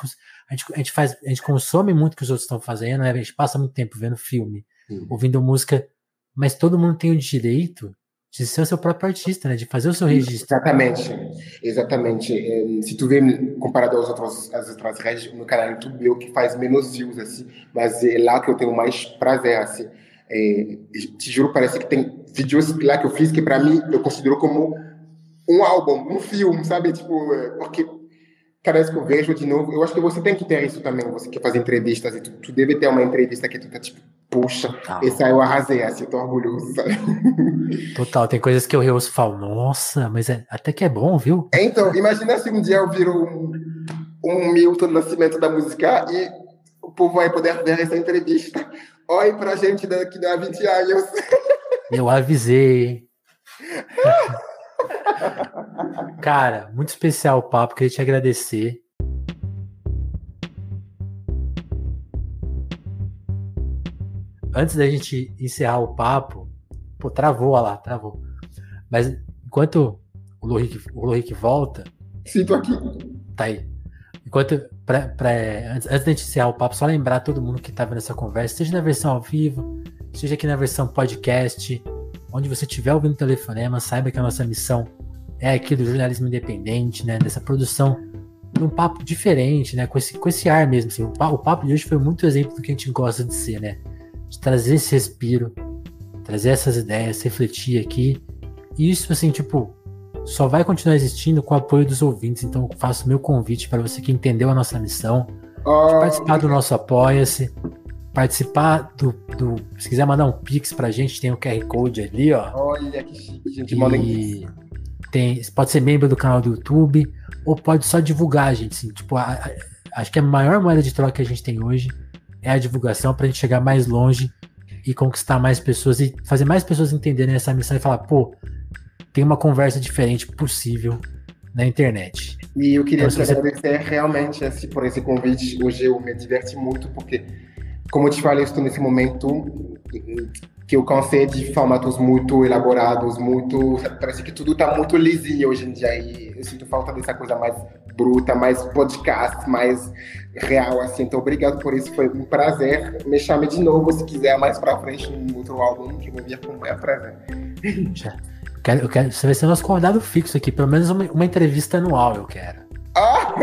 a gente, a gente faz, a gente consome muito o que os outros estão fazendo, né? A gente passa muito tempo vendo filme, Sim. ouvindo música, mas todo mundo tem o direito de ser o seu próprio artista, né? De fazer o seu registro. Exatamente, exatamente. Se tu vê comparado aos outros, às outras redes, no canal YouTube eu que faz menos views assim, mas é lá que eu tenho mais prazer assim. É, te juro, parece que tem vídeos lá que eu fiz que para mim eu considero como um álbum, um filme, sabe? Tipo, é, porque cada vez que eu vejo de novo, eu acho que você tem que ter isso também. Você que faz entrevistas e tu, tu deve ter uma entrevista que tu tá tipo, puxa, Total. essa eu arrasei, assim, eu tô orgulhoso? Total, tem coisas que eu ouço e falo, nossa, mas é, até que é bom, viu? Então, imagina se um dia eu viro um, um Milton Nascimento da música e o povo vai poder ver essa entrevista. Olhe pra gente daqui a 20 anos. Eu avisei? Cara, muito especial o papo, queria te agradecer. Antes da gente encerrar o papo, pô, travou olha lá, travou. Mas enquanto o Lohik, o Lohik volta, Sinto aqui. tá aí. Enquanto, pra, pra, antes, antes da gente encerrar o papo, só lembrar todo mundo que tá vendo essa conversa, seja na versão ao vivo, seja aqui na versão podcast, onde você estiver ouvindo telefonema, saiba que a nossa missão é aqui do jornalismo independente, né? Dessa produção num papo diferente, né? Com esse, com esse ar mesmo. Assim. O, pa- o papo de hoje foi muito exemplo do que a gente gosta de ser, né? De trazer esse respiro, trazer essas ideias, refletir aqui. E isso, assim, tipo, só vai continuar existindo com o apoio dos ouvintes. Então, eu faço meu convite para você que entendeu a nossa missão, Oh, participar do nosso Apoia-se, participar do, do. Se quiser mandar um Pix pra gente, tem o QR Code ali, ó. olha que chique, gente. E tem, pode ser membro do canal do YouTube, ou pode só divulgar, gente. Assim, tipo, a- a- acho que a maior moeda de troca que a gente tem hoje é a divulgação pra gente chegar mais longe e conquistar mais pessoas e fazer mais pessoas entenderem essa missão e falar, pô, tem uma conversa diferente possível na internet. E eu queria Então, te se você- agradecer realmente assim, por esse convite. Hoje eu me diverti muito, porque, como eu te falei, estou nesse momento que eu cansei de formatos muito elaborados, muito. Parece que tudo está muito lisinho hoje em dia. E eu sinto falta dessa coisa mais bruta, mais podcast, mais real, assim. Então, obrigado por isso. Foi um prazer. Me chame de novo se quiser mais pra frente um outro álbum que eu vou vir maior prazer. Eu quero, eu quero, você vai ser nosso convidado fixo aqui, pelo menos uma, uma entrevista anual, eu quero. Ah!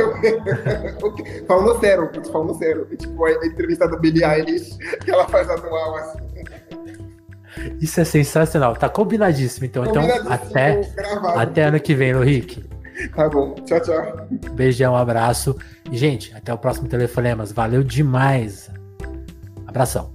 Ok. falando sério, falando sério. Tipo, a entrevista da Billie Eilish, que ela faz anual, assim. Isso é sensacional, tá combinadíssimo. Então, então Combinadíssimo, até, gravado. até ano que vem, Henrique. Tá bom. Tchau, tchau. Beijão, abraço. E, gente, até o próximo Telefonemas. Valeu demais. Abração.